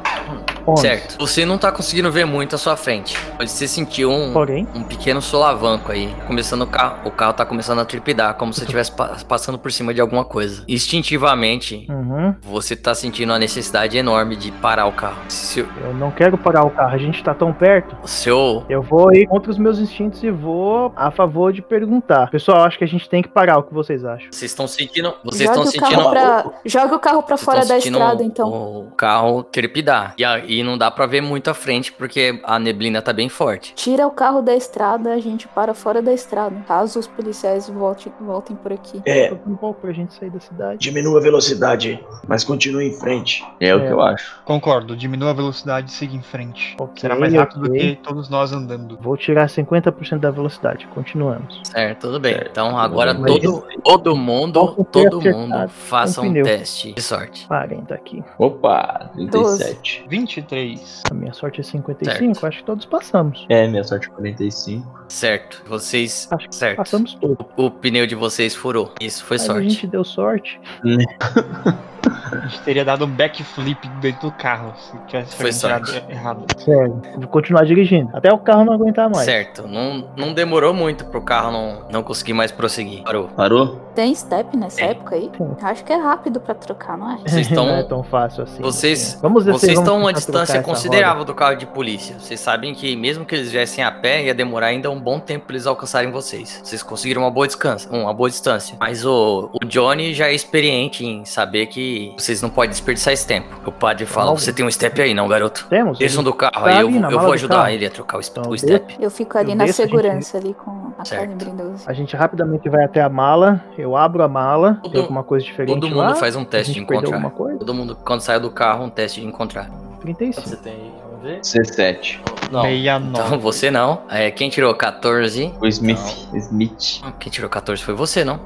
11. Certo. Você não tá conseguindo ver muito à sua frente. Pode ser sentir um, Porém, um pequeno solavanco aí. Começando o carro. O carro tá começando a trepidar, como se estivesse pa- passando por cima de alguma coisa. Instintivamente, uhum, você tá sentindo a necessidade enorme de parar o carro. Se eu não quero parar o carro. A gente tá tão perto. o seu. Eu vou ir contra os meus instintos e vou a favor de perguntar. Pessoal, acho que a gente tem que parar. O que vocês acham? Vocês estão sentindo. Vocês Joga estão o sentindo. carro pra, joga o carro pra fora da estrada, o- então. O carro trepidar. E aí não dá pra ver muito à frente porque a neblina tá bem forte. Tira o carro da estrada, a gente para fora da estrada. Caso os policiais voltem, voltem por aqui. É, um pouco pra gente sair da cidade. diminua a velocidade, mas continue em frente. É, o É. que eu acho. Concordo, diminua a velocidade e siga em frente. Ok, Será mais rápido do ok. que todos nós andando. Vou tirar 50% da velocidade. Continuamos. Certo, tudo bem. Certo, Então agora todo, todo mundo, todo mundo faça um pneu. teste de sorte. 40 aqui. Opa, 37. 23. A minha sorte é 55. Certo. Acho que todos passamos. É, minha sorte é 45. Certo. Vocês. Acho que Certo. passamos todos. O, o pneu de vocês furou. Isso foi Mas sorte. a gente deu sorte. A gente teria dado um backflip dentro do carro se tivesse Foi sorte. errado. Sério. Vou continuar dirigindo. Até o carro não aguentar mais. Certo, não, não demorou muito pro carro não, não conseguir mais prosseguir. Parou. Parou? Tem step nessa Tem. época aí? Sim. Acho que é rápido pra trocar, não é? Vocês não é tão fácil assim. Vocês, Vamos descer, vocês vamos estão a uma distância considerável do carro de polícia. Vocês sabem que mesmo que eles viessem a pé, ia demorar ainda um bom tempo pra eles alcançarem vocês. Vocês conseguiram uma boa descansa, uma boa distância. Mas o, o Johnny já é experiente em saber que vocês não podem desperdiçar esse tempo. O padre fala. Você tem um step aí, não, garoto? Temos? Desçam do carro tá aí, eu, eu vou ajudar ele a trocar o, step- Então, o step. Eu fico ali Eu na desço, a gente- segurança ali com a Certo. A gente rapidamente vai até a mala, eu abro a mala, Todo- tem alguma coisa diferente Todo lá? mundo faz um teste de encontrar. Todo mundo, quando sai do carro, um teste de encontrar. 35. tem aí? Vamos ver? C7. Não. 69. Então você não. É, quem tirou 14? O Smith. Smith. Ah, Quem tirou 14 foi você, não?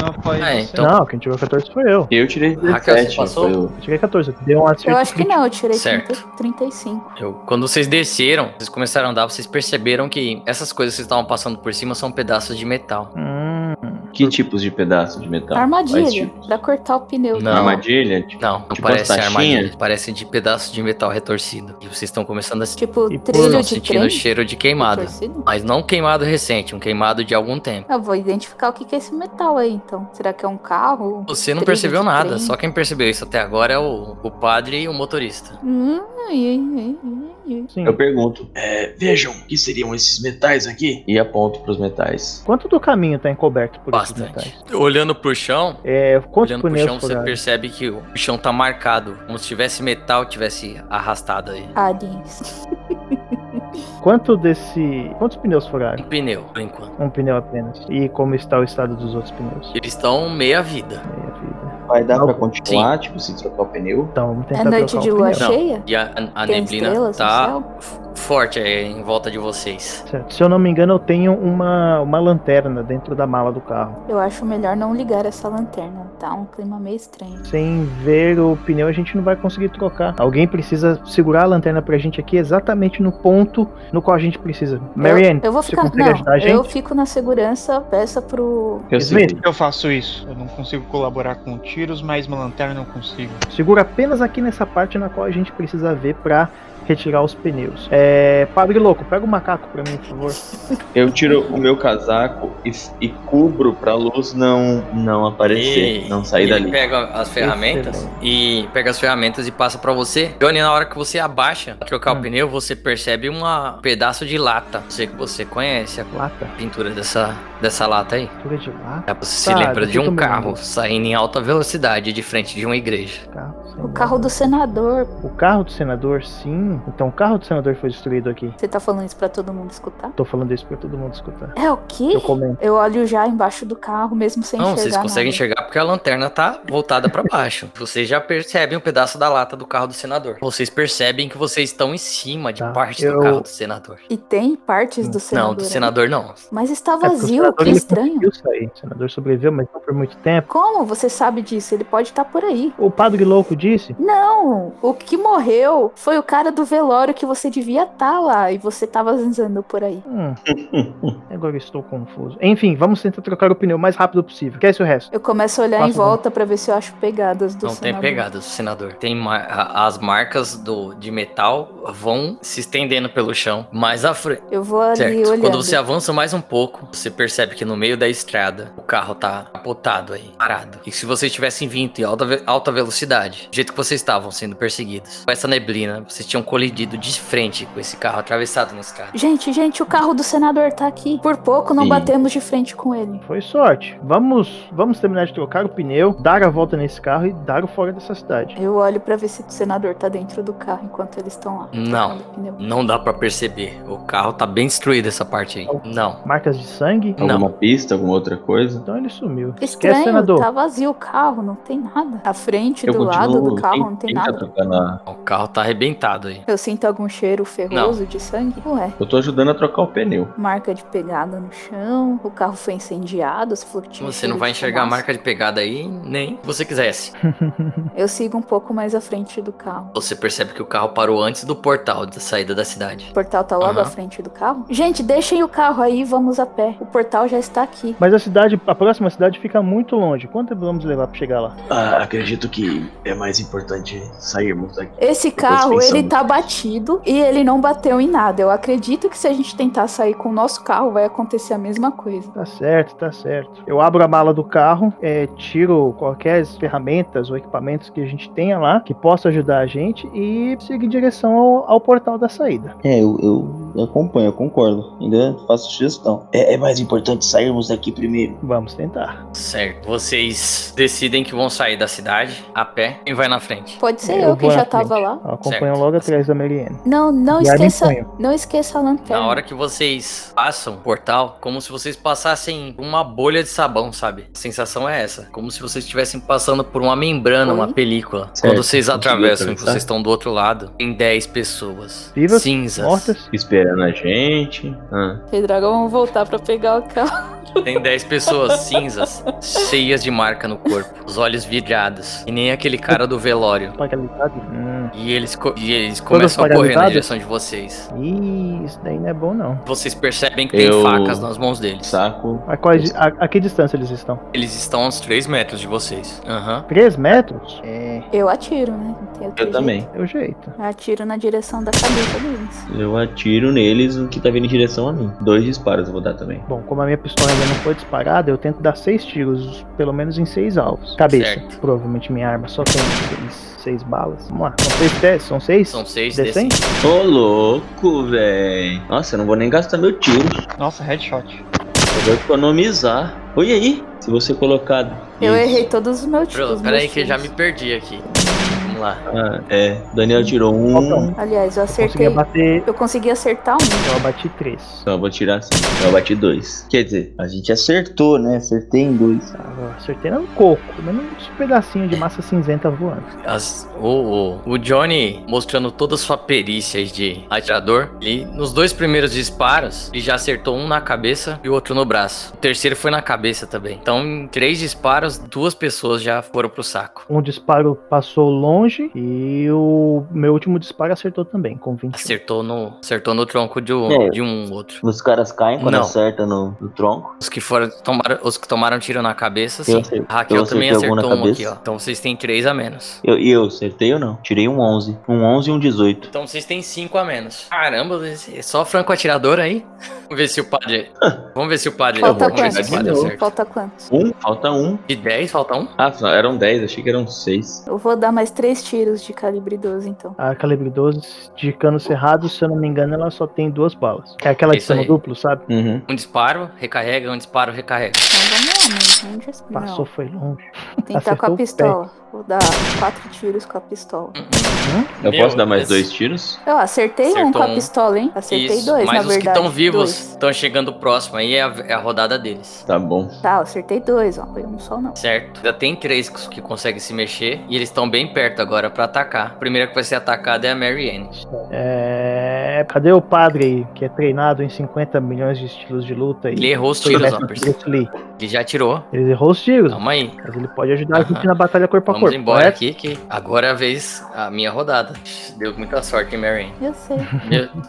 Não foi É, você. então- Não, quem tirou 14 foi eu. Eu tirei Raquel, você 17. passou? foi o- Eu tirei 14, deu um acerto Eu acho que não, eu tirei Certo. 30, 35. Eu, quando vocês desceram, vocês começaram a andar, vocês perceberam que essas coisas que vocês estavam passando por cima são pedaços de metal. Hum, Que tipos de pedaço de metal? Armadilha, pra cortar o pneu. Não. Armadilha? Tipo, Não, não Tipo parece armadilha, parece de pedaços de metal retorcido. E vocês estão começando a sentir Tipo, trilho estão de sentindo trem. o cheiro de queimado. Mas não um queimado recente, um queimado de algum tempo. Eu vou identificar o que é esse metal aí, então. Será que é um carro? Você não percebeu nada, trem? só quem percebeu isso até agora é o, o padre e o motorista. Hum, ai, ai, ai, ai. sim. Eu pergunto. É, vejam, o que seriam esses metais aqui? E aponto pros metais. Quanto do caminho tá encoberto por esses Bastante. metais? Olhando pro chão, É, olhando pro chão, você percebe que o chão tá marcado, como se tivesse metal tivesse arrastado aí. Aliens. Quanto desse. Quantos pneus furaram? Um pneu, por enquanto. Um pneu apenas. E como está o estado dos outros pneus? Eles estão meia vida. Meia vida. Vai dar pra continuar, tipo, se trocar o pneu? Então, vamos tentar É noite trocar de lua cheia? E a, a neblina tá forte aí em volta de vocês. Certo. Se eu não me engano, eu tenho uma, uma lanterna dentro da mala do carro. Eu acho melhor não ligar essa lanterna. Tá um clima meio estranho. Sem ver o pneu, a gente não vai conseguir trocar. Alguém precisa segurar a lanterna pra gente aqui exatamente no ponto no qual a gente precisa. Marianne, eu, eu vou você ficar. consegue Não, ajudar a gente? eu fico na segurança, peça pro. Eu Smith. Eu faço isso. Eu não consigo colaborar com tiros, mas uma lanterna eu não consigo. Segura apenas aqui nessa parte na qual a gente precisa ver pra retirar os pneus. É, Padre Louco, pega o macaco pra mim, por favor. Eu tiro o meu casaco e, e cubro pra luz não, não aparecer, E não sair ele dali. pega as ferramentas e pega as ferramentas e passa pra você. Johnny, na hora que você abaixa pra trocar Hum. o pneu, você percebe uma- um pedaço de lata. Você que você conhece a Lata, pintura dessa, dessa lata aí. pintura de lata, É, Você Tá, se lembra de um tomar carro saindo em alta velocidade de frente de uma igreja. carro. O carro do senador. O carro do senador, sim. Então o carro do senador foi destruído aqui. Você tá falando isso pra todo mundo escutar? Tô falando isso pra todo mundo escutar. É o quê? Eu comento. Eu olho já embaixo do carro, mesmo sem Não, enxergar vocês conseguem nada. enxergar porque a lanterna tá voltada pra baixo. Vocês já percebem um pedaço da lata do carro do senador. Vocês percebem que vocês estão em cima de Tá, parte eu- do carro do senador. E tem partes do senador. Não, do aí. senador não. Mas está É, vazio, senador, que estranho. sair. O senador sobreviveu, mas não por muito tempo. Como você sabe disso? Ele pode estar por aí. O padre louco disse. Não, o que morreu foi o cara do velório que você devia estar lá e você tava zanzando por aí. Hum, agora eu estou confuso. Enfim, vamos tentar trocar o pneu o mais rápido possível. Quer esse o resto? Eu começo a olhar em Passa mão. volta pra ver se eu acho pegadas do Não tem senador. pegadas do senador. Tem ma- a- as marcas do, de metal vão se estendendo pelo chão. Mais à frente. Eu vou ali Certo. olhando. Quando você avança mais um pouco, você percebe que no meio da estrada o carro tá capotado aí, parado. E se vocês tivessem vindo em alta, ve- alta velocidade, do jeito que vocês estavam sendo perseguidos, com essa neblina, vocês tinham colidido de frente com esse carro atravessado na estrada. Gente, gente, o carro do senador tá aqui. Por pouco não Sim. batemos de frente com ele. Foi sorte. Vamos, vamos terminar de trocar o pneu, dar a volta nesse carro e dar o fora dessa cidade. Eu olho pra ver se o senador tá dentro do carro enquanto eles estão lá. Não. Não dá pra perceber. O carro tá bem destruído essa parte aí. Não. Marcas de sangue. Não. Alguma pista, alguma outra coisa? Então ele sumiu. Estranho, senador? tá vazio o carro, não tem nada. A frente, Eu do lado do carro, não tem tá nada. trocando a- O carro tá arrebentado aí. Eu sinto algum cheiro ferroso de sangue? Ué, Eu tô ajudando a trocar o pneu. marca de pegada no chão, o carro foi incendiado, você falou que tinha Você não vai enxergar a marca de pegada aí nem se você quisesse. Eu sigo um pouco mais à frente do carro. Você percebe que o carro parou antes do portal da saída da cidade. O portal tá logo Aham. à frente do carro? Gente, deixem o carro aí, vamos a pé. O portal já está aqui. Mas a cidade, a próxima cidade fica muito longe. Quanto tempo vamos levar pra chegar lá? Ah, acredito que é mais importante sairmos daqui. Esse Depois carro, ele tá batido e ele não bateu em nada. Eu acredito que se a gente tentar sair com o nosso carro, vai acontecer a mesma coisa. Tá certo, tá certo. Eu abro a mala do carro, é, tiro qualquer ferramentas ou equipamentos que a gente tenha lá que possa ajudar a gente e sigo em direção ao, ao portal da saída. É, eu, eu, acompanho, eu concordo. Ainda faço sugestão. É, é mais importante sairmos daqui primeiro. Vamos tentar. Certo. Vocês decidem que vão sair da cidade a pé. Quem vai na frente? Pode ser Eu eu, que já tava frente. lá. Eu acompanho Certo. logo atrás da Marianne. Não, não E esqueça, não esqueça a lanterna. Na hora que vocês passam o portal, como se vocês passassem uma bolha de sabão, sabe? A sensação é essa. Como se vocês estivessem passando por uma membrana, Oi? uma película. Certo, Quando vocês atravessam e atravessar? vocês estão do outro lado, tem 10 pessoas. Vivas? Cinzas. Mortas? Esperando a gente. Ah. Redragon, vamos voltar pra pegar o carro. Tem 10 pessoas cinzas, cheias de marca no corpo, os olhos vidrados. E nem aquele cara do velório. Paralisado? Hum. E eles, co- e eles começam a correr na direção de vocês. Ih, isso daí não é bom não. Vocês percebem que tem Eu- facas nas mãos deles. Saco. A, quais, a, a que distância eles estão? Eles estão a uns 3 metros de vocês. Aham. 3 metros? É, Eu atiro, né? Tem outro Eu também. é o jeito. jeito. Atiro na direção da cabeça deles. Eu atiro neles o que tá vindo em direção a mim. Dois disparos eu vou dar também. Bom, como a minha pistola ainda não foi disparada, eu tento dar seis tiros, pelo menos em seis alvos. Cabeça. Certo. Provavelmente minha arma só tem seis, seis balas. Vamos lá. São seis testes? São seis? São 6 Decente? desses. Ô, louco, véi. Nossa, eu não vou nem gastar meu tiro. Nossa, headshot. Eu vou economizar. Oi aí, se você colocar. Eu errei todos os meus tiros. Pera aí que eu já me perdi aqui. Lá. Ah, é. Daniel tirou um. um. Aliás, eu Eu consegui acertei. abater. Eu consegui acertar um. Então eu abati três. Então eu vou tirar assim. Eu bati dois. Quer dizer, a gente acertou, né? Acertei em dois. Ah, eu acertei no coco, comendo uns pedacinhos de massa cinzenta voando. As- o, o, o Johnny mostrando toda a sua perícia de atirador. Ele, nos dois primeiros disparos, ele já acertou um na cabeça e o outro no braço. O terceiro foi na cabeça também. Então, em três disparos, duas pessoas já foram pro saco. Um disparo passou longe e o meu último disparo acertou também, com 21. Acertou no, acertou no tronco de, um- É. de um outro. Os caras caem quando Não. acerta no, no tronco. Os que foram tomaram, os que tomaram tiro na cabeça, sim. Eu A Raquel eu também acertou na um aqui, cabeça? ó. Então vocês têm três a menos. Eu, e eu acertei ou não? Tirei um 11. Um 11 e um 18. Então vocês têm cinco a menos. Caramba, é só franco atirador aí? Vamos ver se o padre. Vamos ver se o padre. Falta Vamos ver se o quantos? padre acerta. Falta quantos? Um? Falta um. De 10, falta um? Ah, eram 10. Achei que eram 6. Eu vou dar mais três tiros de calibre 12, então. A calibre 12 de cano cerrado, se eu não me engano, ela só tem duas balas. É aquela de Isso cano aí. duplo, sabe? Uhum. Um disparo, recarrega, um disparo, recarrega. Mas onde já... Passou, Não, foi longe. tentar com a pistola. Vou dar quatro tiros com a pistola. Eu Meu, posso dar mais dois tiros? Eu acertei um Acertou com a um. pistola, hein? Acertei Isso, dois, mas na os que verdade. estão vivos Dois. estão chegando próximo, aí é a, é a rodada deles. Tá bom. Tá, eu acertei dois, ó. Foi um só não. Certo? Ainda tem três que que conseguem se mexer e eles estão bem perto agora pra atacar. A primeira que vai ser atacada é a Marianne. É... Cadê o padre aí, que é treinado em 50 milhões de estilos de luta? E Ele errou os tiros, Lee? Ele já tirou. Ele errou os tiros, Calma aí. mas ele pode ajudar a gente na batalha corpo a Vamos corpo. embora correto? aqui que agora é a vez, a minha rodada. Deu muita sorte, hein, Marianne? Eu sei.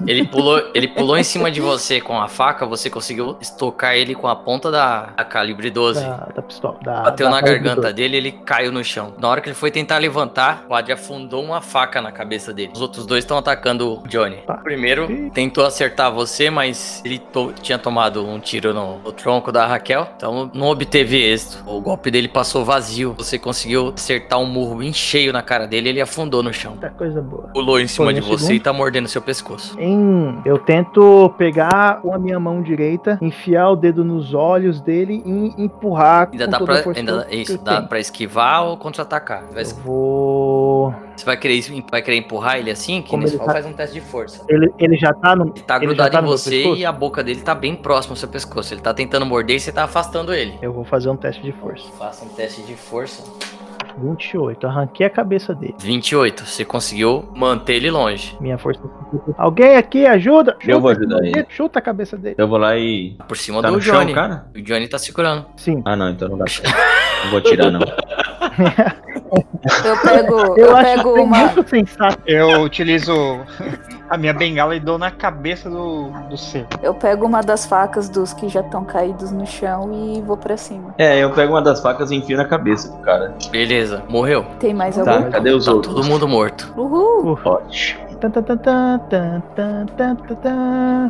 Ele pulou, ele pulou em cima de você com a faca, você conseguiu estocar ele com a ponta da, da calibre 12. Da, da pistola. Da, Bateu da na garganta 12. dele ele caiu no chão. Na hora que ele foi tentar levantar, o Adri afundou uma faca na cabeça dele. Os outros dois estão atacando o Johnny. Tá. O primeiro tentou acertar você, mas ele to- tinha tomado um tiro no, no tronco da Raquel, então não obteve êxito. O golpe dele passou vazio. Você conseguiu acertar um murro bem cheio na cara dele e ele afundou no chão. Muita coisa boa. Pulou em cima Foi de você segundo? e tá mordendo seu pescoço. Em, eu tento pegar com a minha mão direita, enfiar o dedo nos olhos dele e empurrar Ainda com dá pra, ainda, isso, dá tenho. pra esquivar ou contra-atacar. Eu vou. Você vai querer, vai querer empurrar ele assim? Que Como nesse ele tá- faz um teste de força. Ele, ele já tá no. Ele tá ele grudado tá em você e a boca dele tá bem próximo ao seu pescoço. Ele tá tentando morder e você tá afastando ele. Eu vou fazer um teste de força. Faça um teste de força. 28. Arranquei a cabeça dele. 28. Você conseguiu manter ele longe. Minha força. Alguém aqui ajuda! Eu vou Chuta, ajudar ele. Chuta a cabeça dele. Eu vou lá e. Por cima Tá do no chão, Johnny. cara? O Johnny tá segurando. Sim. Ah, não, então não dá. Não vou tirar, não. Eu pego, eu, eu pego uma. Eu utilizo a minha bengala e dou na cabeça do, do C. Eu pego uma das facas dos que já estão caídos no chão e vou para cima. É, eu pego uma das facas e enfio na cabeça do cara. Beleza, morreu. Tem mais tá, algum? Cadê os tá outros? Todo mundo morto. Uhul! Ótimo.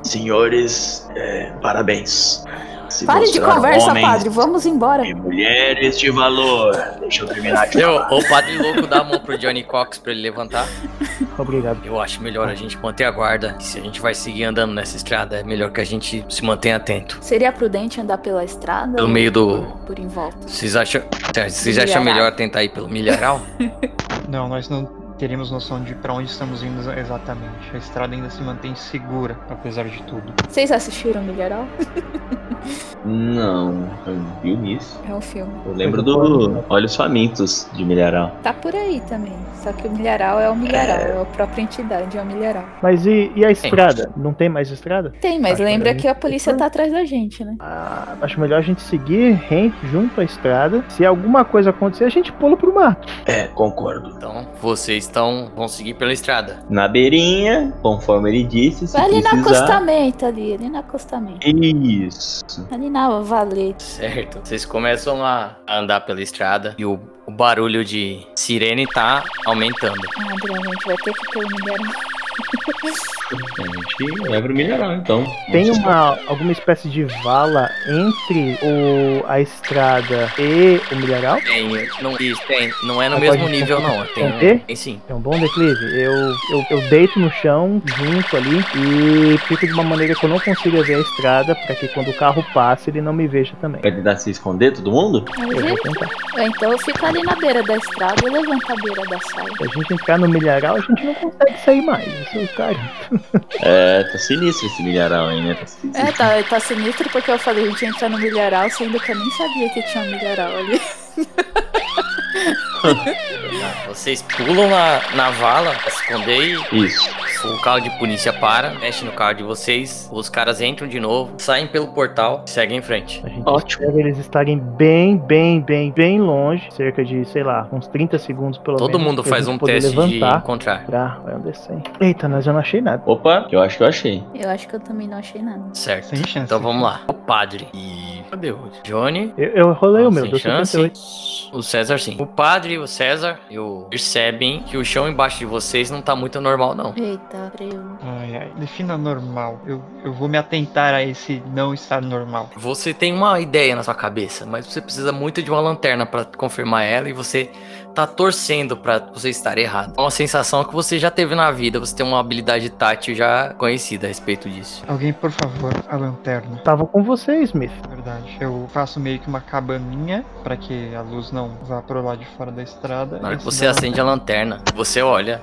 Senhores, é, parabéns. Se Pare de mostraram conversa, padre. Vamos embora. E mulheres de valor. Deixa eu terminar de Eu, falar. o padre louco dá a mão pro Johnny Cox pra ele levantar. Obrigado. Eu acho melhor a gente manter a guarda. Se a gente vai seguir andando nessa estrada, é melhor que a gente se mantenha atento. Seria prudente andar pela estrada? Pelo meio do. Por em volta. Vocês acham, vocês acham melhor tentar ir pelo milharal? Não, nós não teríamos noção de pra onde estamos indo exatamente. A estrada ainda se mantém segura, apesar de tudo. Vocês assistiram Milharal? Não, eu vi nisso. É um filme. Eu lembro do Olhos Famintos de Milharal. Tá por aí também. Só que o milharal é o milharal, é, a própria entidade, é o milharal. Mas e, e a estrada? Não tem mais estrada? Tem, mas Acho lembra que que a polícia tá atrás da gente, né? Ah, acho melhor a gente seguir rente junto à estrada. Se alguma coisa acontecer, a gente pula pro mato. É, concordo. Então, vocês estão. vão seguir pela estrada. Na beirinha, conforme ele disse, se ali no precisar. acostamento ali, ali no acostamento. Isso. Ali na valete. Certo. Vocês começam a andar pela estrada e o, o barulho de sirene tá aumentando. Ah, a gente vai ter que milharal. A gente vai pro Milharal, então. Tem uma alguma espécie de vala entre o, a estrada e o milharal? Tem, não, isso, tem, não é no Mas mesmo nível, não. Tem, ter? tem sim. É um bom declive. Eu, eu, eu deito no chão, junto ali, e fico de uma maneira que eu não consiga ver a estrada, para que quando o carro passe, ele não me veja também. Vai tentar se esconder todo mundo? Mas Eu vou tentar. Ah, Então eu fico ali na beira da estrada e levanto a beira da saia. Se a gente entrar no milharal, a gente não consegue sair mais. Isso é cara. É, tá sinistro esse Milharal aí, né? Tá sinistro. É, tá, tá sinistro porque eu falei a gente ia entrar no milharal, sendo que eu nem sabia que tinha um milharal ali. Vocês pulam na, na vala pra se esconder e Isso. O carro de polícia para, mexe no carro de vocês, os caras entram de novo, saem pelo portal e seguem em frente. A gente Ótimo. eles estarem bem, bem, bem, bem longe, cerca de, sei lá, uns 30 segundos pelo Todo menos. mundo pra faz um teste de encontrar. Pra, vai um D100. Eita, mas eu não achei nada. Opa, eu acho que eu achei. Eu acho que eu também não achei nada. Certo. Sem chance. Então vamos lá. O padre. E. Cadê o Johnny? Eu, eu rolei o Não, meu, sem deu chance. 78. O César sim. O padre e o César eu, percebem que o chão embaixo de vocês não tá muito normal, não. Eita, freio. Ai, ai. Defina normal. Eu, eu vou me atentar a esse não estar normal. Você tem uma ideia na sua cabeça, mas você precisa muito de uma lanterna pra confirmar ela e você tá torcendo pra você estar errado. É uma sensação que você já teve na vida, você tem uma habilidade tátil já conhecida a respeito disso. Alguém, por favor, a lanterna. Tava com você, Smith. Verdade. Eu faço meio que uma cabaninha pra que a luz não vá pro lado de fora da estrada. Na hora que você acende a lanterna, você olha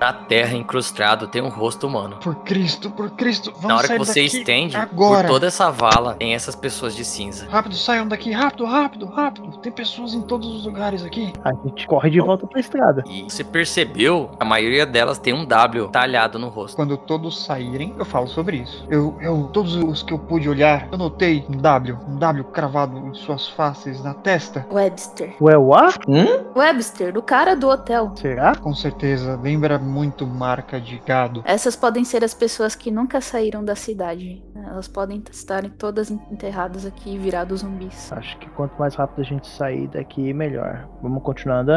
na terra incrustado tem um rosto humano. Por Cristo, por Cristo, vamos Na hora que você estende agora. por toda essa vala, tem essas pessoas de cinza. Rápido, saiam daqui, rápido, rápido, rápido. Tem pessoas em todos os lugares aqui. A gente corre de volta pra estrada. E você percebeu, a maioria delas tem um W talhado no rosto. Quando todos saírem, eu falo sobre isso. Eu, eu, todos os que eu pude olhar, eu notei um W, um W cravado em suas faces, na testa. Webster. Ué, uá? Webster, do cara do hotel. Será? Com certeza, lembra muito marca de gado. Essas podem ser as pessoas que nunca saíram da cidade. Elas podem estarem todas enterradas aqui e virados zumbis. Acho que quanto mais rápido a gente sair daqui, melhor. Vamos continuar andando?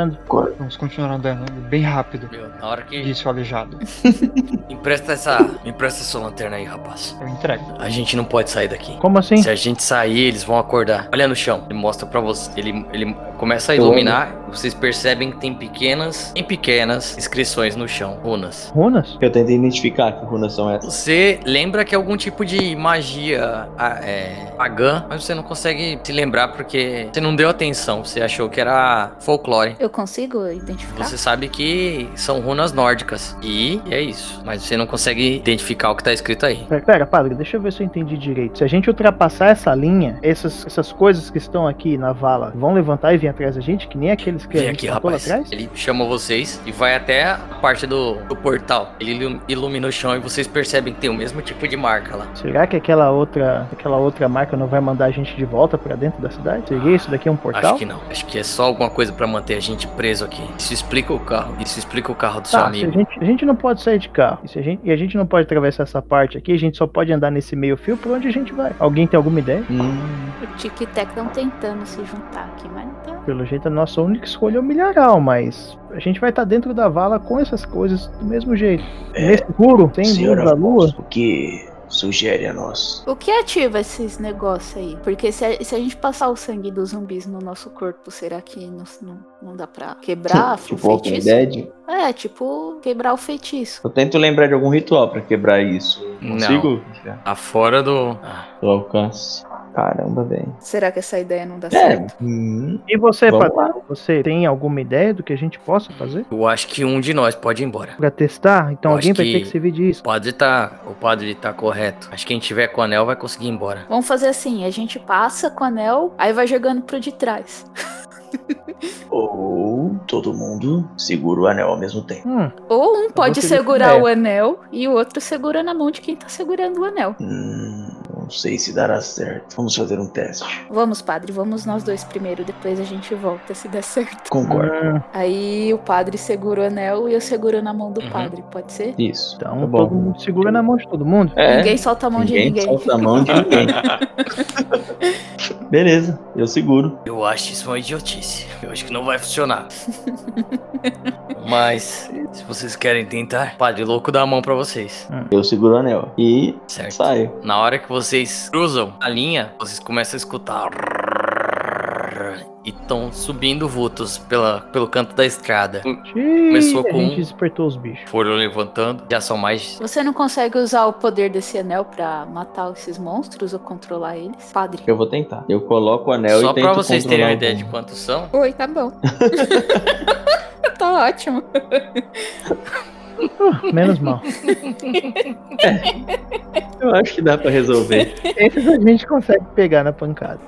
Vamos continuar andando bem rápido. Meu, na hora que. Disse o aleijado. Empresta essa. Me empresta essa lanterna aí, rapaz. Eu entrego. A gente não pode sair daqui. Como assim? Se a gente sair, eles vão acordar. Olha no chão. Ele mostra pra você. Ele, ele começa a iluminar. Vocês percebem que tem pequenas, tem pequenas inscrições no chão, runas. Runas? Eu tentei identificar que runas são essas. Você lembra que é algum tipo de magia é, pagã, mas você não consegue se lembrar porque você não deu atenção. Você achou que era folclore. Eu consigo identificar? Você sabe que são runas nórdicas. E é isso. Mas você não consegue identificar o que tá escrito aí. Pera, pera, padre, deixa eu ver se eu entendi direito. Se a gente ultrapassar essa linha, essas, essas coisas que estão aqui na vala vão levantar e vir atrás da gente, que nem aqueles que a Vem gente aqui, rapaz. atrás? Ele chama vocês e vai até a parte do, do portal. Ele ilu- ilumina o chão e vocês percebem que tem o mesmo tipo de marca lá. Será que aquela outra, aquela outra marca não vai mandar a gente de volta pra dentro da cidade? Seria isso daqui um portal? Acho que não. Acho que é só alguma coisa pra manter a gente preso aqui. Isso explica o carro. Isso explica o carro do seu Tá, se a, amigo. gente, a gente não pode sair de carro e, se a gente, e a gente não pode atravessar essa parte aqui, a gente só pode andar nesse meio fio por onde a gente vai. Alguém tem alguma ideia? Hum, O Tic Tac estão tentando se juntar aqui, mas não tá. Pelo jeito, a nossa única escolha é o milharal, mas a gente vai estar dentro da vala com essas coisas do mesmo jeito. É, Nesse escuro, sem luz da lua. Afonso, o que sugere a nós? O que ativa esses negócios aí? Porque se a, se a gente passar o sangue dos zumbis no nosso corpo, será que não, não, não dá pra quebrar o tipo feitiço? Dead. É, tipo, quebrar o feitiço. Eu tento lembrar de algum ritual pra quebrar isso. Não. Consigo? Tá fora do. Ah, Do alcance. Caramba, velho. Será que essa ideia não dá É. certo? Hum, E você, Padre, você tem alguma ideia do que a gente possa fazer? eu acho que um de nós pode ir embora. Pra testar? Então Eu alguém vai ter que- servir disso. O padre tá. O padre tá correto. Acho que quem tiver com o anel vai conseguir ir embora. Vamos fazer assim, a gente passa com o anel, aí vai jogando pro de trás. Ou todo mundo segura o anel ao mesmo tempo. Hum, Ou um pode segurar o anel e o outro segura na mão de quem tá segurando o anel. Hum, não sei se dará certo. Vamos fazer um teste. Vamos, padre, vamos nós dois primeiro, depois a gente volta se der certo. Concordo. hum, Aí o padre segura o anel e eu seguro na mão do Uhum. padre, pode ser? isso. então tá todo mundo segura na mão de todo mundo. É, Ninguém solta a mão de ninguém ninguém. solta a mão de ninguém. Beleza, eu seguro. Eu acho isso uma idiotice. Eu acho que não vai funcionar. Mas, se vocês querem tentar, padre louco dá a mão pra vocês. Eu seguro o anel. E Certo? saio. Na hora que vocês cruzam a linha, vocês começam a escutar. E estão subindo vultos pela, pelo canto da estrada. Começou com A gente despertou os bichos. Foram levantando. Já são mais. Você não consegue usar o poder desse anel pra matar esses monstros ou controlar eles? Padre. Eu vou tentar. Eu coloco o anel Só e tento pra vocês terem uma ideia de quantos são. Oi, tá bom. tá ótimo. Uh, menos mal. Eu acho que dá pra resolver. Esses a gente consegue pegar na pancada.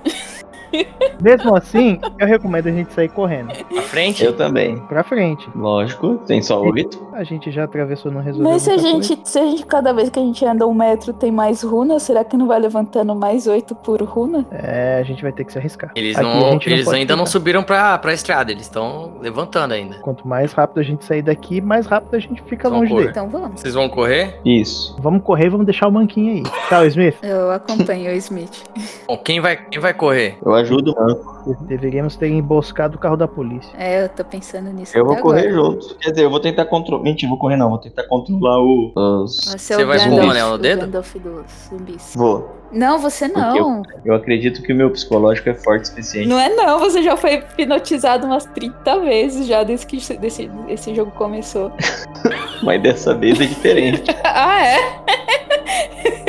Mesmo assim, eu recomendo a gente sair correndo. À frente. Eu também. Pra frente. Lógico, tem só oito. A gente já atravessou, não resolveu Mas se a gente, coisa. se a gente, cada vez que a gente anda um metro tem mais runas, será que não vai levantando mais oito por runa? É, a gente vai ter que se arriscar. Eles, Aqui não, eles ainda não subiram pra, pra estrada. Eles estão levantando ainda. Quanto mais rápido a gente sair daqui, mais rápido a gente fica Vamos longe correr. dele. Então vamos. Vocês vão correr? Isso. Vamos correr e vamos deixar o manquinho aí. Tchau, Smith. Eu acompanho o Smith. Bom, quem vai, quem vai correr? Eu ajudo o manco. Deveríamos ter emboscado o carro da polícia. É, eu tô pensando nisso Eu vou correr agora. junto. Quer dizer, eu vou tentar controlar. Mentira, vou correr não. Vou tentar controlar o. Os. Você, Você vai pôr o anel no o dedo? Gandalf dos zumbis. Vou. Não, você não. Eu acredito que o meu psicológico é forte o suficiente. Não é não, você já foi hipnotizado umas 30 vezes já desde que esse, desse, esse jogo começou. Mas dessa vez é diferente. ah, é?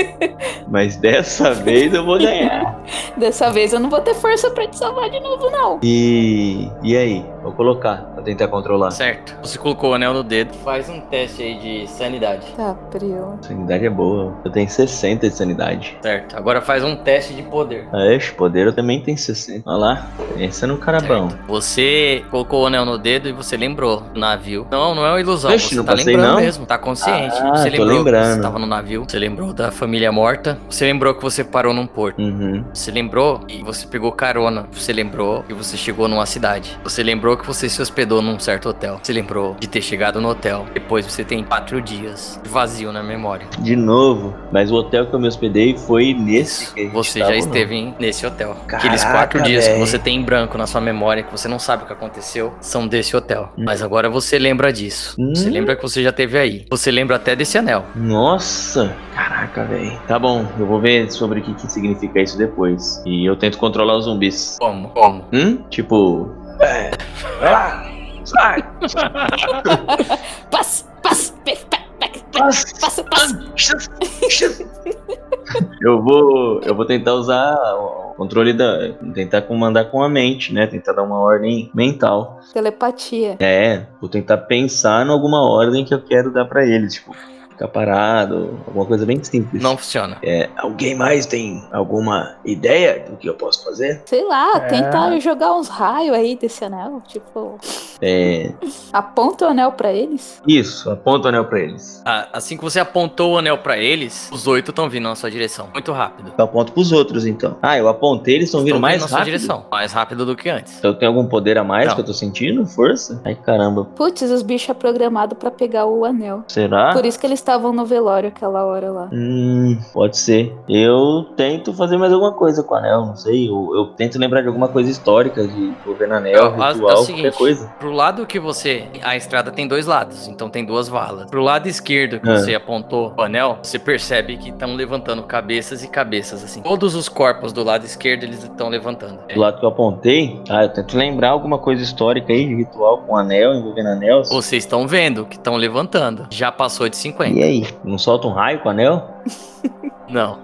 Mas dessa vez eu vou ganhar. Dessa vez eu não vou ter força pra te salvar de novo, não. E. E aí? Vou colocar pra tentar controlar. Certo. Você colocou o anel no dedo. Faz um teste aí de sanidade. Tá, Prio. Sanidade é boa. Eu tenho 60 de sanidade. Certo. Agora faz um teste de poder. Ah, Ixi, poder eu também tenho 60. Olha lá. Esse é no cara bom. Você colocou o anel no dedo e você lembrou do navio. Não, não é uma ilusão. Ixi, você não tá passei, lembrando não? mesmo. Tá consciente. Ah, você tô lembrou que lembrando. você tava no navio. Você lembrou da família morta. Você lembrou que você parou num porto. Uhum. Você lembrou e você pegou carona. Você lembrou que você chegou numa cidade. Você lembrou que você se hospedou num certo hotel. Você lembrou de ter chegado no hotel. Depois você tem quatro dias de vazio na memória. De novo. Mas o hotel que eu me hospedei foi nesse que Você já esteve em- nesse hotel. Caraca, Aqueles quatro dias que você tem em branco na sua memória, que você não sabe o que aconteceu, são desse hotel. Hum. Mas agora você lembra disso. Hum. Você lembra que você já teve aí. Você lembra até desse anel. Nossa! Caraca, velho. Tá bom, eu vou ver sobre o que, que significa isso depois. E eu tento controlar os zumbis. Como? Como? Hum? Tipo. Vai lá! Sai! Passa, passa, pe- passa, passa. Eu vou. Eu vou tentar usar o controle da. Tentar comandar com a mente, né? Tentar dar uma ordem mental. Telepatia. É, vou tentar pensar em alguma ordem que eu quero dar pra eles. Tipo, ficar parado, alguma coisa bem simples. Não funciona. Alguém mais tem alguma ideia do que eu posso fazer? Sei lá, É. tentar jogar uns raios aí desse anel. Tipo, É. aponta o anel pra eles. Isso, aponta o anel pra eles. Ah, Assim que você apontou o anel pra eles, os oito estão vindo na sua direção. Muito rápido. Eu aponto pros outros, então. Ah, eu apontei, eles estão vindo Estão mais na sua rápido. direção. Mais rápido do que antes. Então tem algum poder a mais Não. que eu tô sentindo? Força? Ai, caramba. Putz, os bichos é programado pra pegar o anel. Será? Por isso que eles estavam no velório aquela hora lá. Hum, pode ser. Eu tento fazer mais alguma coisa com o anel, não sei. Eu, eu tento lembrar de alguma coisa histórica de governo anel, É, é o ritual, seguinte, qualquer coisa. Pro lado que você. A estrada tem dois lados, então tem duas valas. Pro lado esquerdo que Ah. você apontou o anel, você percebe que estão levantando cabeças e cabeças, assim. Todos os corpos do lado esquerdo eles estão levantando. Do lado que eu apontei, ah, eu tento lembrar alguma coisa histórica aí, de ritual com anel, envolvendo anel. Vocês estão vendo que estão levantando. Já passou de 50. E aí? Não solta um raio com o anel? Não.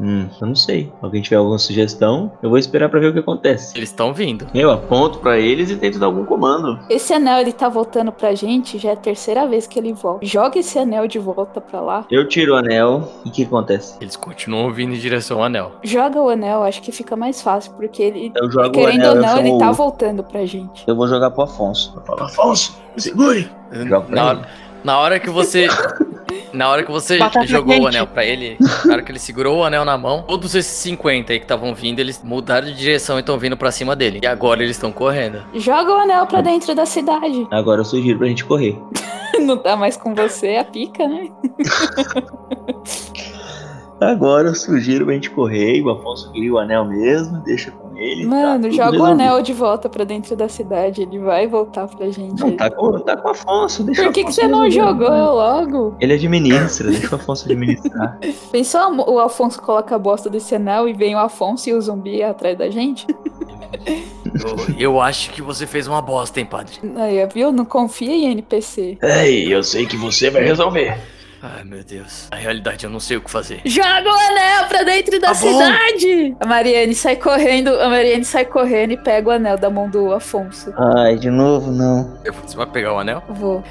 Hum, eu não sei. Alguém tiver alguma sugestão, eu vou esperar pra ver o que acontece. Eles estão vindo. Eu aponto pra eles e tento dar algum comando. Esse anel, ele tá voltando pra gente, já é a terceira vez que ele volta. Joga esse anel de volta pra lá. Eu tiro o anel e o que acontece? Eles continuam vindo em direção ao anel. Joga o anel, acho que fica mais fácil, porque ele, Eu jogo o querendo anel, ou não, ele tá o- voltando pra gente. Eu vou jogar pro Afonso. Eu falo, Afonso, segure! Joga pra Na ele. hora, na hora que você. Na hora que você Batata jogou quente. o anel pra ele, na hora que ele segurou o anel na mão, todos esses 50 aí que estavam vindo, eles mudaram de direção e estão vindo pra cima dele. E agora eles estão correndo. Joga o anel pra dentro da cidade. Agora eu sugiro pra gente correr. Não tá mais com você, a pica, né? Agora eu sugiro pra gente correr e o Afonso queria o anel mesmo, deixa ele. Mano, tá joga o anel de volta pra dentro da cidade. Ele vai voltar pra gente. Não, tá com, tá com o Afonso, deixa Por que, que Afonso você não resolver. jogou logo? Ele administra, deixa o Afonso administrar. Pensou o Afonso coloca a bosta desse anel e vem o Afonso e o zumbi atrás da gente? Eu, eu acho que você fez uma bosta, hein, padre? Aí, viu? Não confia em NPC. Ei, eu sei que você vai resolver. Ai, meu Deus. Na realidade, eu não sei o que fazer. Joga o anel pra dentro da Tá bom. cidade! A Mariane sai correndo, a Mariane sai correndo e pega o anel da mão do Afonso. Ai, de novo não. Eu- Você vai pegar o anel? Vou.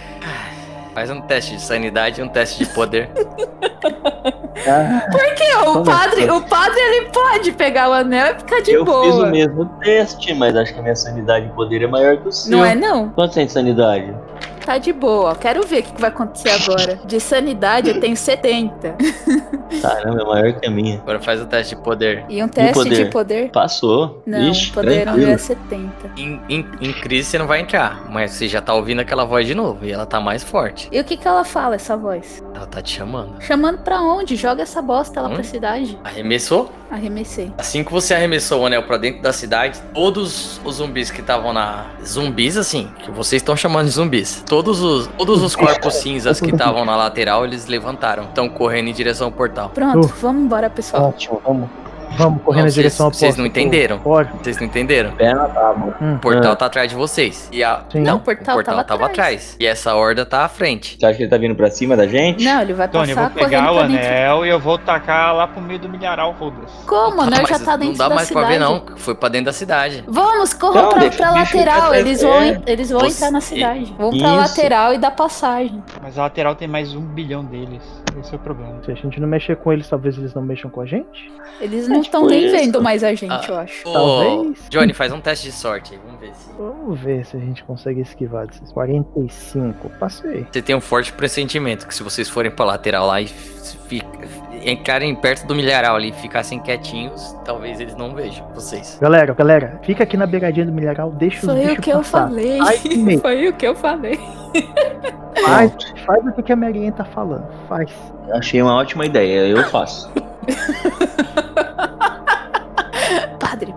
Faz um teste de sanidade e um teste de poder. Ah, Que o Como padre, assim? o padre ele pode pegar o anel e ficar de eu boa. fiz o mesmo teste, mas acho que a minha sanidade e poder é maior que o seu. Não é não? Quanto tem de sanidade? Tá de boa. Quero ver o que que vai acontecer agora. De sanidade eu tenho 70. Caramba, é maior que a minha. Agora faz o teste de poder. E um teste poder? de poder? Passou. Não, Ixi, poder não é 70. Em, em, em crise você não vai entrar, mas você já tá ouvindo aquela voz de novo e ela tá mais forte. E o que que ela fala, essa voz? Ela tá te chamando. Chamando pra onde? Joga essa bosta lá Hum? pra cidade. Arremessou? Arremessei. Assim que você arremessou o anel pra dentro da cidade, todos os zumbis que estavam na. Zumbis, assim, que vocês estão chamando de zumbis. Todos os, todos os corpos cinzas que estavam na lateral, eles levantaram. Estão correndo em direção ao portal. Pronto, vamos embora, pessoal. Ótimo, vamos. Vamos correr Não, na vocês- direção oposta. vocês não entenderam. Vocês não entenderam? Pé na tábua. Hum. O portal Ah. tá atrás de vocês. E a. Sim. Não, o o portal, portal tava, atrás. atrás. E essa horda tá à frente. Você acha que ele tá vindo pra cima da gente? Não, ele vai Tony, eu passar vou pegar o anel e eu vou tacar lá pro meio do milharal, foda-se. Como? O anel já tá dentro Não dá da mais cidade. pra ver, não. Foi pra dentro da cidade. Vamos, corram Não, pra, deixa- pra deixa lateral. Eles é. vão, eles vão Você- entrar na cidade. Vão pra Isso. lateral e dar passagem. Mas a lateral tem mais um bilhão deles. Esse é o problema. Se a gente não mexer com eles, talvez eles não mexam com a gente. Eles não É estão tipo nem isso. vendo mais a gente, Ah. eu acho. Ô, Talvez. Johnny, faz um teste de sorte aí. Vamos ver se. Vamos ver se a gente consegue esquivar desses 45. Passei. Você tem um forte pressentimento que se vocês forem pra lateral lá e fi- entrarem perto do milharal ali e ficassem quietinhos, talvez eles não vejam vocês. Galera, galera, fica aqui na beiradinha do milharal, deixa os Foi bichos o que eu passar. falei. Ai, que. Foi o que eu falei. Faz, faz o que que a Marianne tá falando. Faz. Achei uma ótima ideia, eu faço.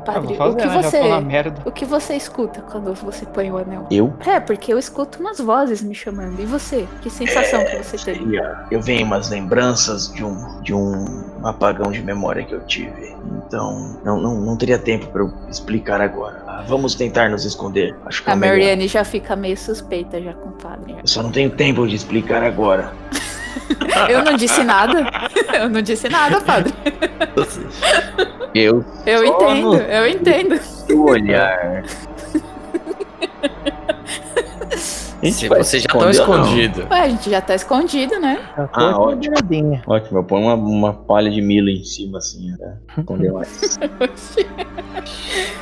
Padre, Ah, padre, o que você. merda. O que você escuta quando você põe o anel? Eu? É, porque eu escuto umas vozes me chamando. E você? Que sensação que você teve? Eu venho umas lembranças de um, de um apagão de memória que eu tive. Então, não, não, não teria tempo pra eu explicar agora. Ah, vamos tentar nos esconder. Acho que é A melhor. Marianne já fica meio suspeita já com o padre. Eu só não tenho tempo de explicar agora. Eu não disse nada. Eu não disse nada, padre. Eu Eu entendo, eu entendo. o olhar. Gente se já não? escondidos. Ué, a gente já tá escondido, né? Já tô Ah, ótimo. beiradinha. Ótimo, eu ponho uma, uma palha de milho em cima assim, pra esconder mais.